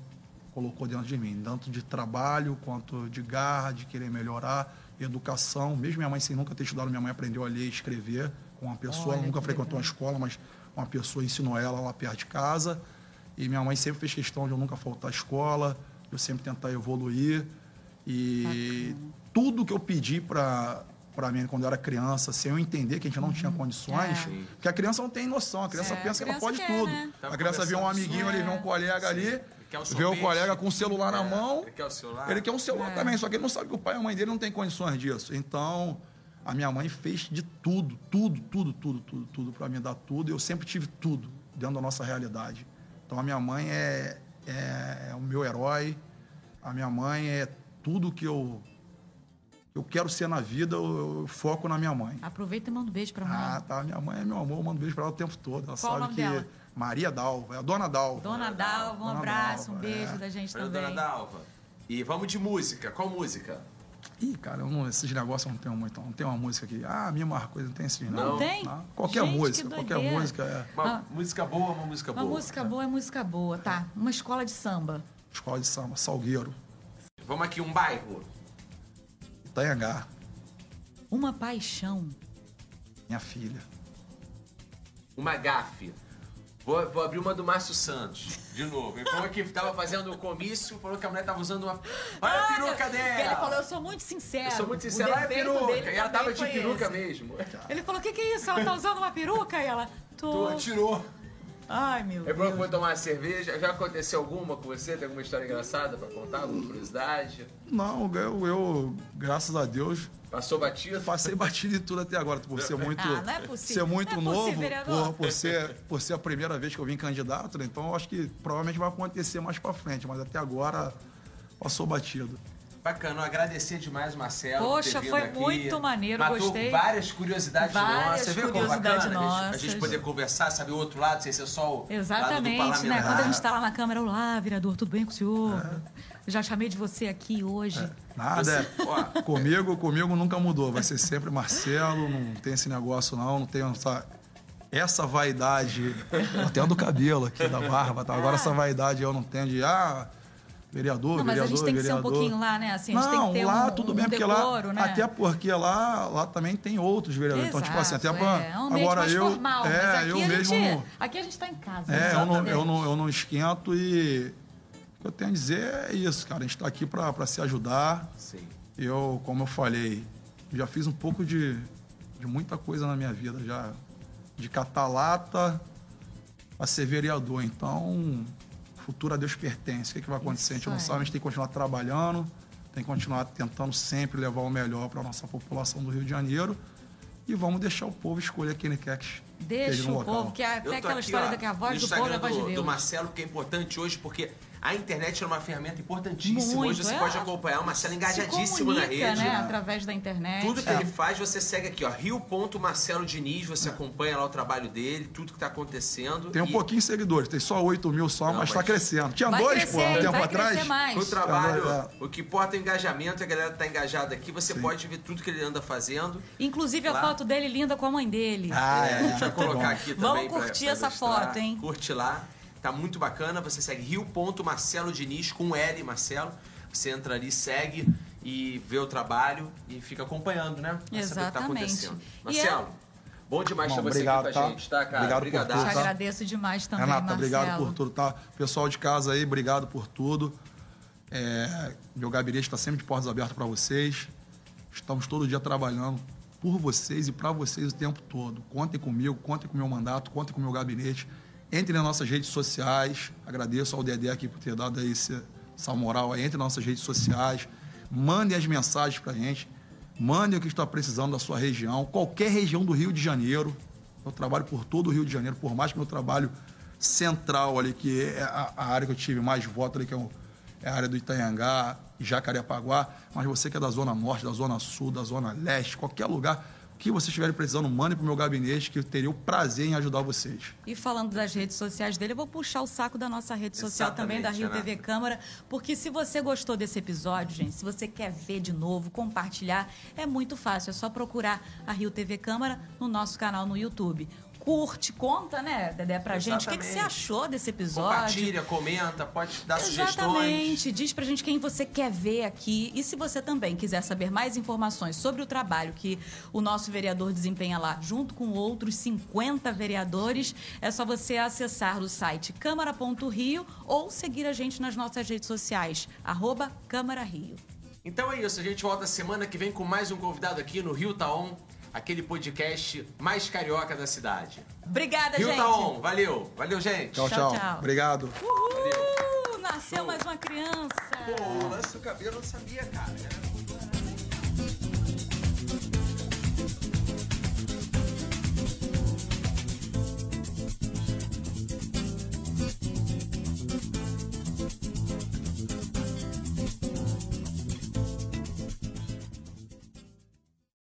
colocou dentro de mim, tanto de trabalho quanto de garra, de querer melhorar, educação. Mesmo minha mãe sem nunca ter estudado, minha mãe aprendeu a ler e escrever com uma pessoa, Olha nunca que frequentou legal. uma escola, mas uma pessoa ensinou ela lá perto de casa. E minha mãe sempre fez questão de eu nunca faltar à escola, eu sempre tentar evoluir. E tudo que eu pedi para para mim quando eu era criança, sem eu entender que a gente não tinha condições, É. Sim. porque a criança não tem noção, a criança É, pensa a que ela criança pode quer, tudo. né? Tá A criança vê um amiguinho ali, vê um colega ali, Quer o vê o colega com o celular na É, mão, ele quer o celular. ele quer um celular É. também, só que ele não sabe que o pai e a mãe dele não têm condições disso. Então, a minha mãe fez de tudo, tudo, tudo, tudo, tudo, tudo para me dar tudo. E eu sempre tive tudo dentro da nossa realidade. Então, a minha mãe é, é, é o meu herói. A minha mãe é tudo que eu, eu quero ser na vida, eu, eu foco na minha mãe. Aproveita e manda um beijo pra mãe. Ah, tá. Minha mãe é meu amor, eu mando beijo pra ela o tempo todo. Ela Qual o sabe nome que. dela? Maria Dalva, é a dona Dalva. Dona Dalva, um Dona abraço, Dalva, um beijo é. da gente Valeu, também. dona Dalva. E vamos de música. Qual música? Ih, cara, não, esses negócios eu não tenho muito. Não tem uma música aqui. Ah, mesma coisa, não tem esse Não, Não. tem? Qualquer Gente, música, que qualquer música é. Uma Ah. música boa, uma música Uma boa. música boa é música boa, tá. Uma escola de samba. Escola de samba, Salgueiro, Vamos aqui, um bairro. Itanhangá, Uma paixão. minha filha. Uma gafe. Vou, vou abrir uma do Márcio Santos, de novo. Ele falou que tava fazendo o comício, falou que a mulher tava usando uma. Olha a peruca dela! Ele falou, eu sou muito sincero. Eu sou muito sincero, olha a peruca. E ela tava de peruca esse. mesmo. Ele falou, o que, que é isso? Ela tá usando uma peruca? E ela, tô. Tu tirou. Ai, meu falou que Deus. foi tomar uma cerveja. Já aconteceu alguma com você? Tem alguma história engraçada pra contar? Alguma curiosidade? Não, eu, eu, graças a Deus, Passou batido? passei batido de tudo até agora, por ser muito, Ah, não é possível. ser muito Não é possível, novo, vereador. por, por, ser, por ser a primeira vez que eu vim candidato, né? então eu acho que provavelmente vai acontecer mais pra frente, mas até agora passou batido. Bacana, agradecer demais Marcelo. Poxa, foi aqui. muito maneiro, Matou gostei. várias curiosidades Várias nossas. Viu como curiosidades bacana? A gente- A nossas. gente poder conversar, saber o outro lado, sem ser só o lado do Exatamente, né? Quando a gente tá lá na câmera, olá, vereador, tudo bem com o senhor? Já chamei de você aqui hoje. Nada, Você- é. ó. comigo, comigo nunca mudou, vai ser sempre Marcelo, não tem esse negócio não, não tem essa, essa vaidade, até do cabelo aqui, da barba, tá? agora essa vaidade eu não tenho de, ah, vereador, Não, mas a vereador, gente tem que ser um vereador. pouquinho lá, né? Assim, a gente não, tem que ter lá um, tudo um bem, porque decoro, lá, né? até porque lá, lá também tem outros vereadores. então, tipo assim, até Exato, pra, é, é um agora mais eu, formal, mas é, aqui eu a mesmo gente, aqui a gente tá em casa. é, eu não, eu, não, eu não esquento e o que eu tenho a dizer é isso, cara. A gente está aqui para se ajudar. Sim. Eu, como eu falei, já fiz um pouco de, de muita coisa na minha vida, já de catar lata a ser vereador. Então, futuro a Deus pertence. O que, que vai acontecer? a gente Isso não aí. sabe, a gente tem que continuar trabalhando, tem que continuar tentando sempre levar o melhor para a nossa população do Rio de Janeiro. E vamos deixar o povo escolher quem ele quer que Deixa o local. povo, que é Eu até tô aquela aqui, história ó, da que a voz do povo é a Instagram voz de Deus. do Marcelo, que é importante hoje, porque a internet é uma ferramenta importantíssima. Muito, hoje você é. pode acompanhar o Marcelo Se engajadíssimo na rede. né? Através da internet. Tudo que ele faz, você segue aqui, ó. Rio.marcelo Diniz, você acompanha lá o trabalho dele, tudo que tá acontecendo. Tem um E pouquinho de seguidores, tem só 8 mil só, Não, mas está mas- crescendo. Tinha Vai dois, crescer, pô, há um tempo vai atrás. mais. No trabalho, É, o que importa é o engajamento, a galera tá engajada aqui, você pode ver tudo que ele anda fazendo. Inclusive a Lá. foto dele linda com a mãe dele. Ah, É, a gente vai muito colocar aqui Vamos também. pra- curtir pra essa foto, hein? Curte lá. Tá muito bacana. Você segue rio.marcelo Diniz com L, Marcelo. Você entra ali, segue e vê o trabalho e fica acompanhando, né? Pra saber o que tá Exatamente. acontecendo. E Marcelo, bom demais Bom, ter você obrigado, aqui com a tá? gente, tá, cara? Obrigado por Obrigadaço. tudo, Te tá? agradeço demais também, Renata, Marcelo. obrigado por tudo, tá? Pessoal de casa aí, obrigado por tudo. É, meu gabinete está sempre de portas abertas para vocês. Estamos todo dia trabalhando por vocês e para vocês o tempo todo. Contem comigo, contem com o meu mandato, contem com o meu gabinete. Entrem nas nossas redes sociais. Agradeço ao Dedé aqui por ter dado esse- essa moral aí. Entrem nas nossas redes sociais. Mandem as mensagens para a gente. Mandem o que está precisando da sua região, qualquer região do Rio de Janeiro. Eu trabalho por todo o Rio de Janeiro, por mais que meu trabalho central ali, que é a, a área que eu tive mais voto ali, que é, é a área do Itanhangá, Jacarepaguá, mas você que é da Zona Norte, da Zona Sul, da Zona Leste, qualquer lugar, que vocês estiverem precisando, mande para o meu gabinete, que eu teria o prazer em ajudar vocês. E falando das redes sociais dele, eu vou puxar o saco da nossa rede social Exatamente, também, da Rio Renata. TV Câmara, porque se você gostou desse episódio, gente, se você quer ver de novo, compartilhar, é muito fácil, é só procurar a Rio TV Câmara no nosso canal no YouTube. Curte, conta, né, Dedé, pra gente. O que, que você Exatamente. achou desse episódio? Compartilha, comenta, pode dar sugestões. Exatamente. Diz pra gente quem você quer ver aqui. E se você também quiser saber mais informações sobre o trabalho que o nosso vereador desempenha lá, junto com outros 50 vereadores, é só você acessar o site câmara.rio ou seguir a gente nas nossas redes sociais, arroba Câmara Rio. Então é isso, a gente volta semana que vem com mais um convidado aqui no Rio Taon, aquele podcast mais carioca da cidade. Obrigada, Rio gente. Taon, valeu, valeu gente. Tchau, Tchau, tchau. tchau. Obrigado. Uhul! Nasceu mais uma criança. Pô, esse cabelo eu não sabia, cara.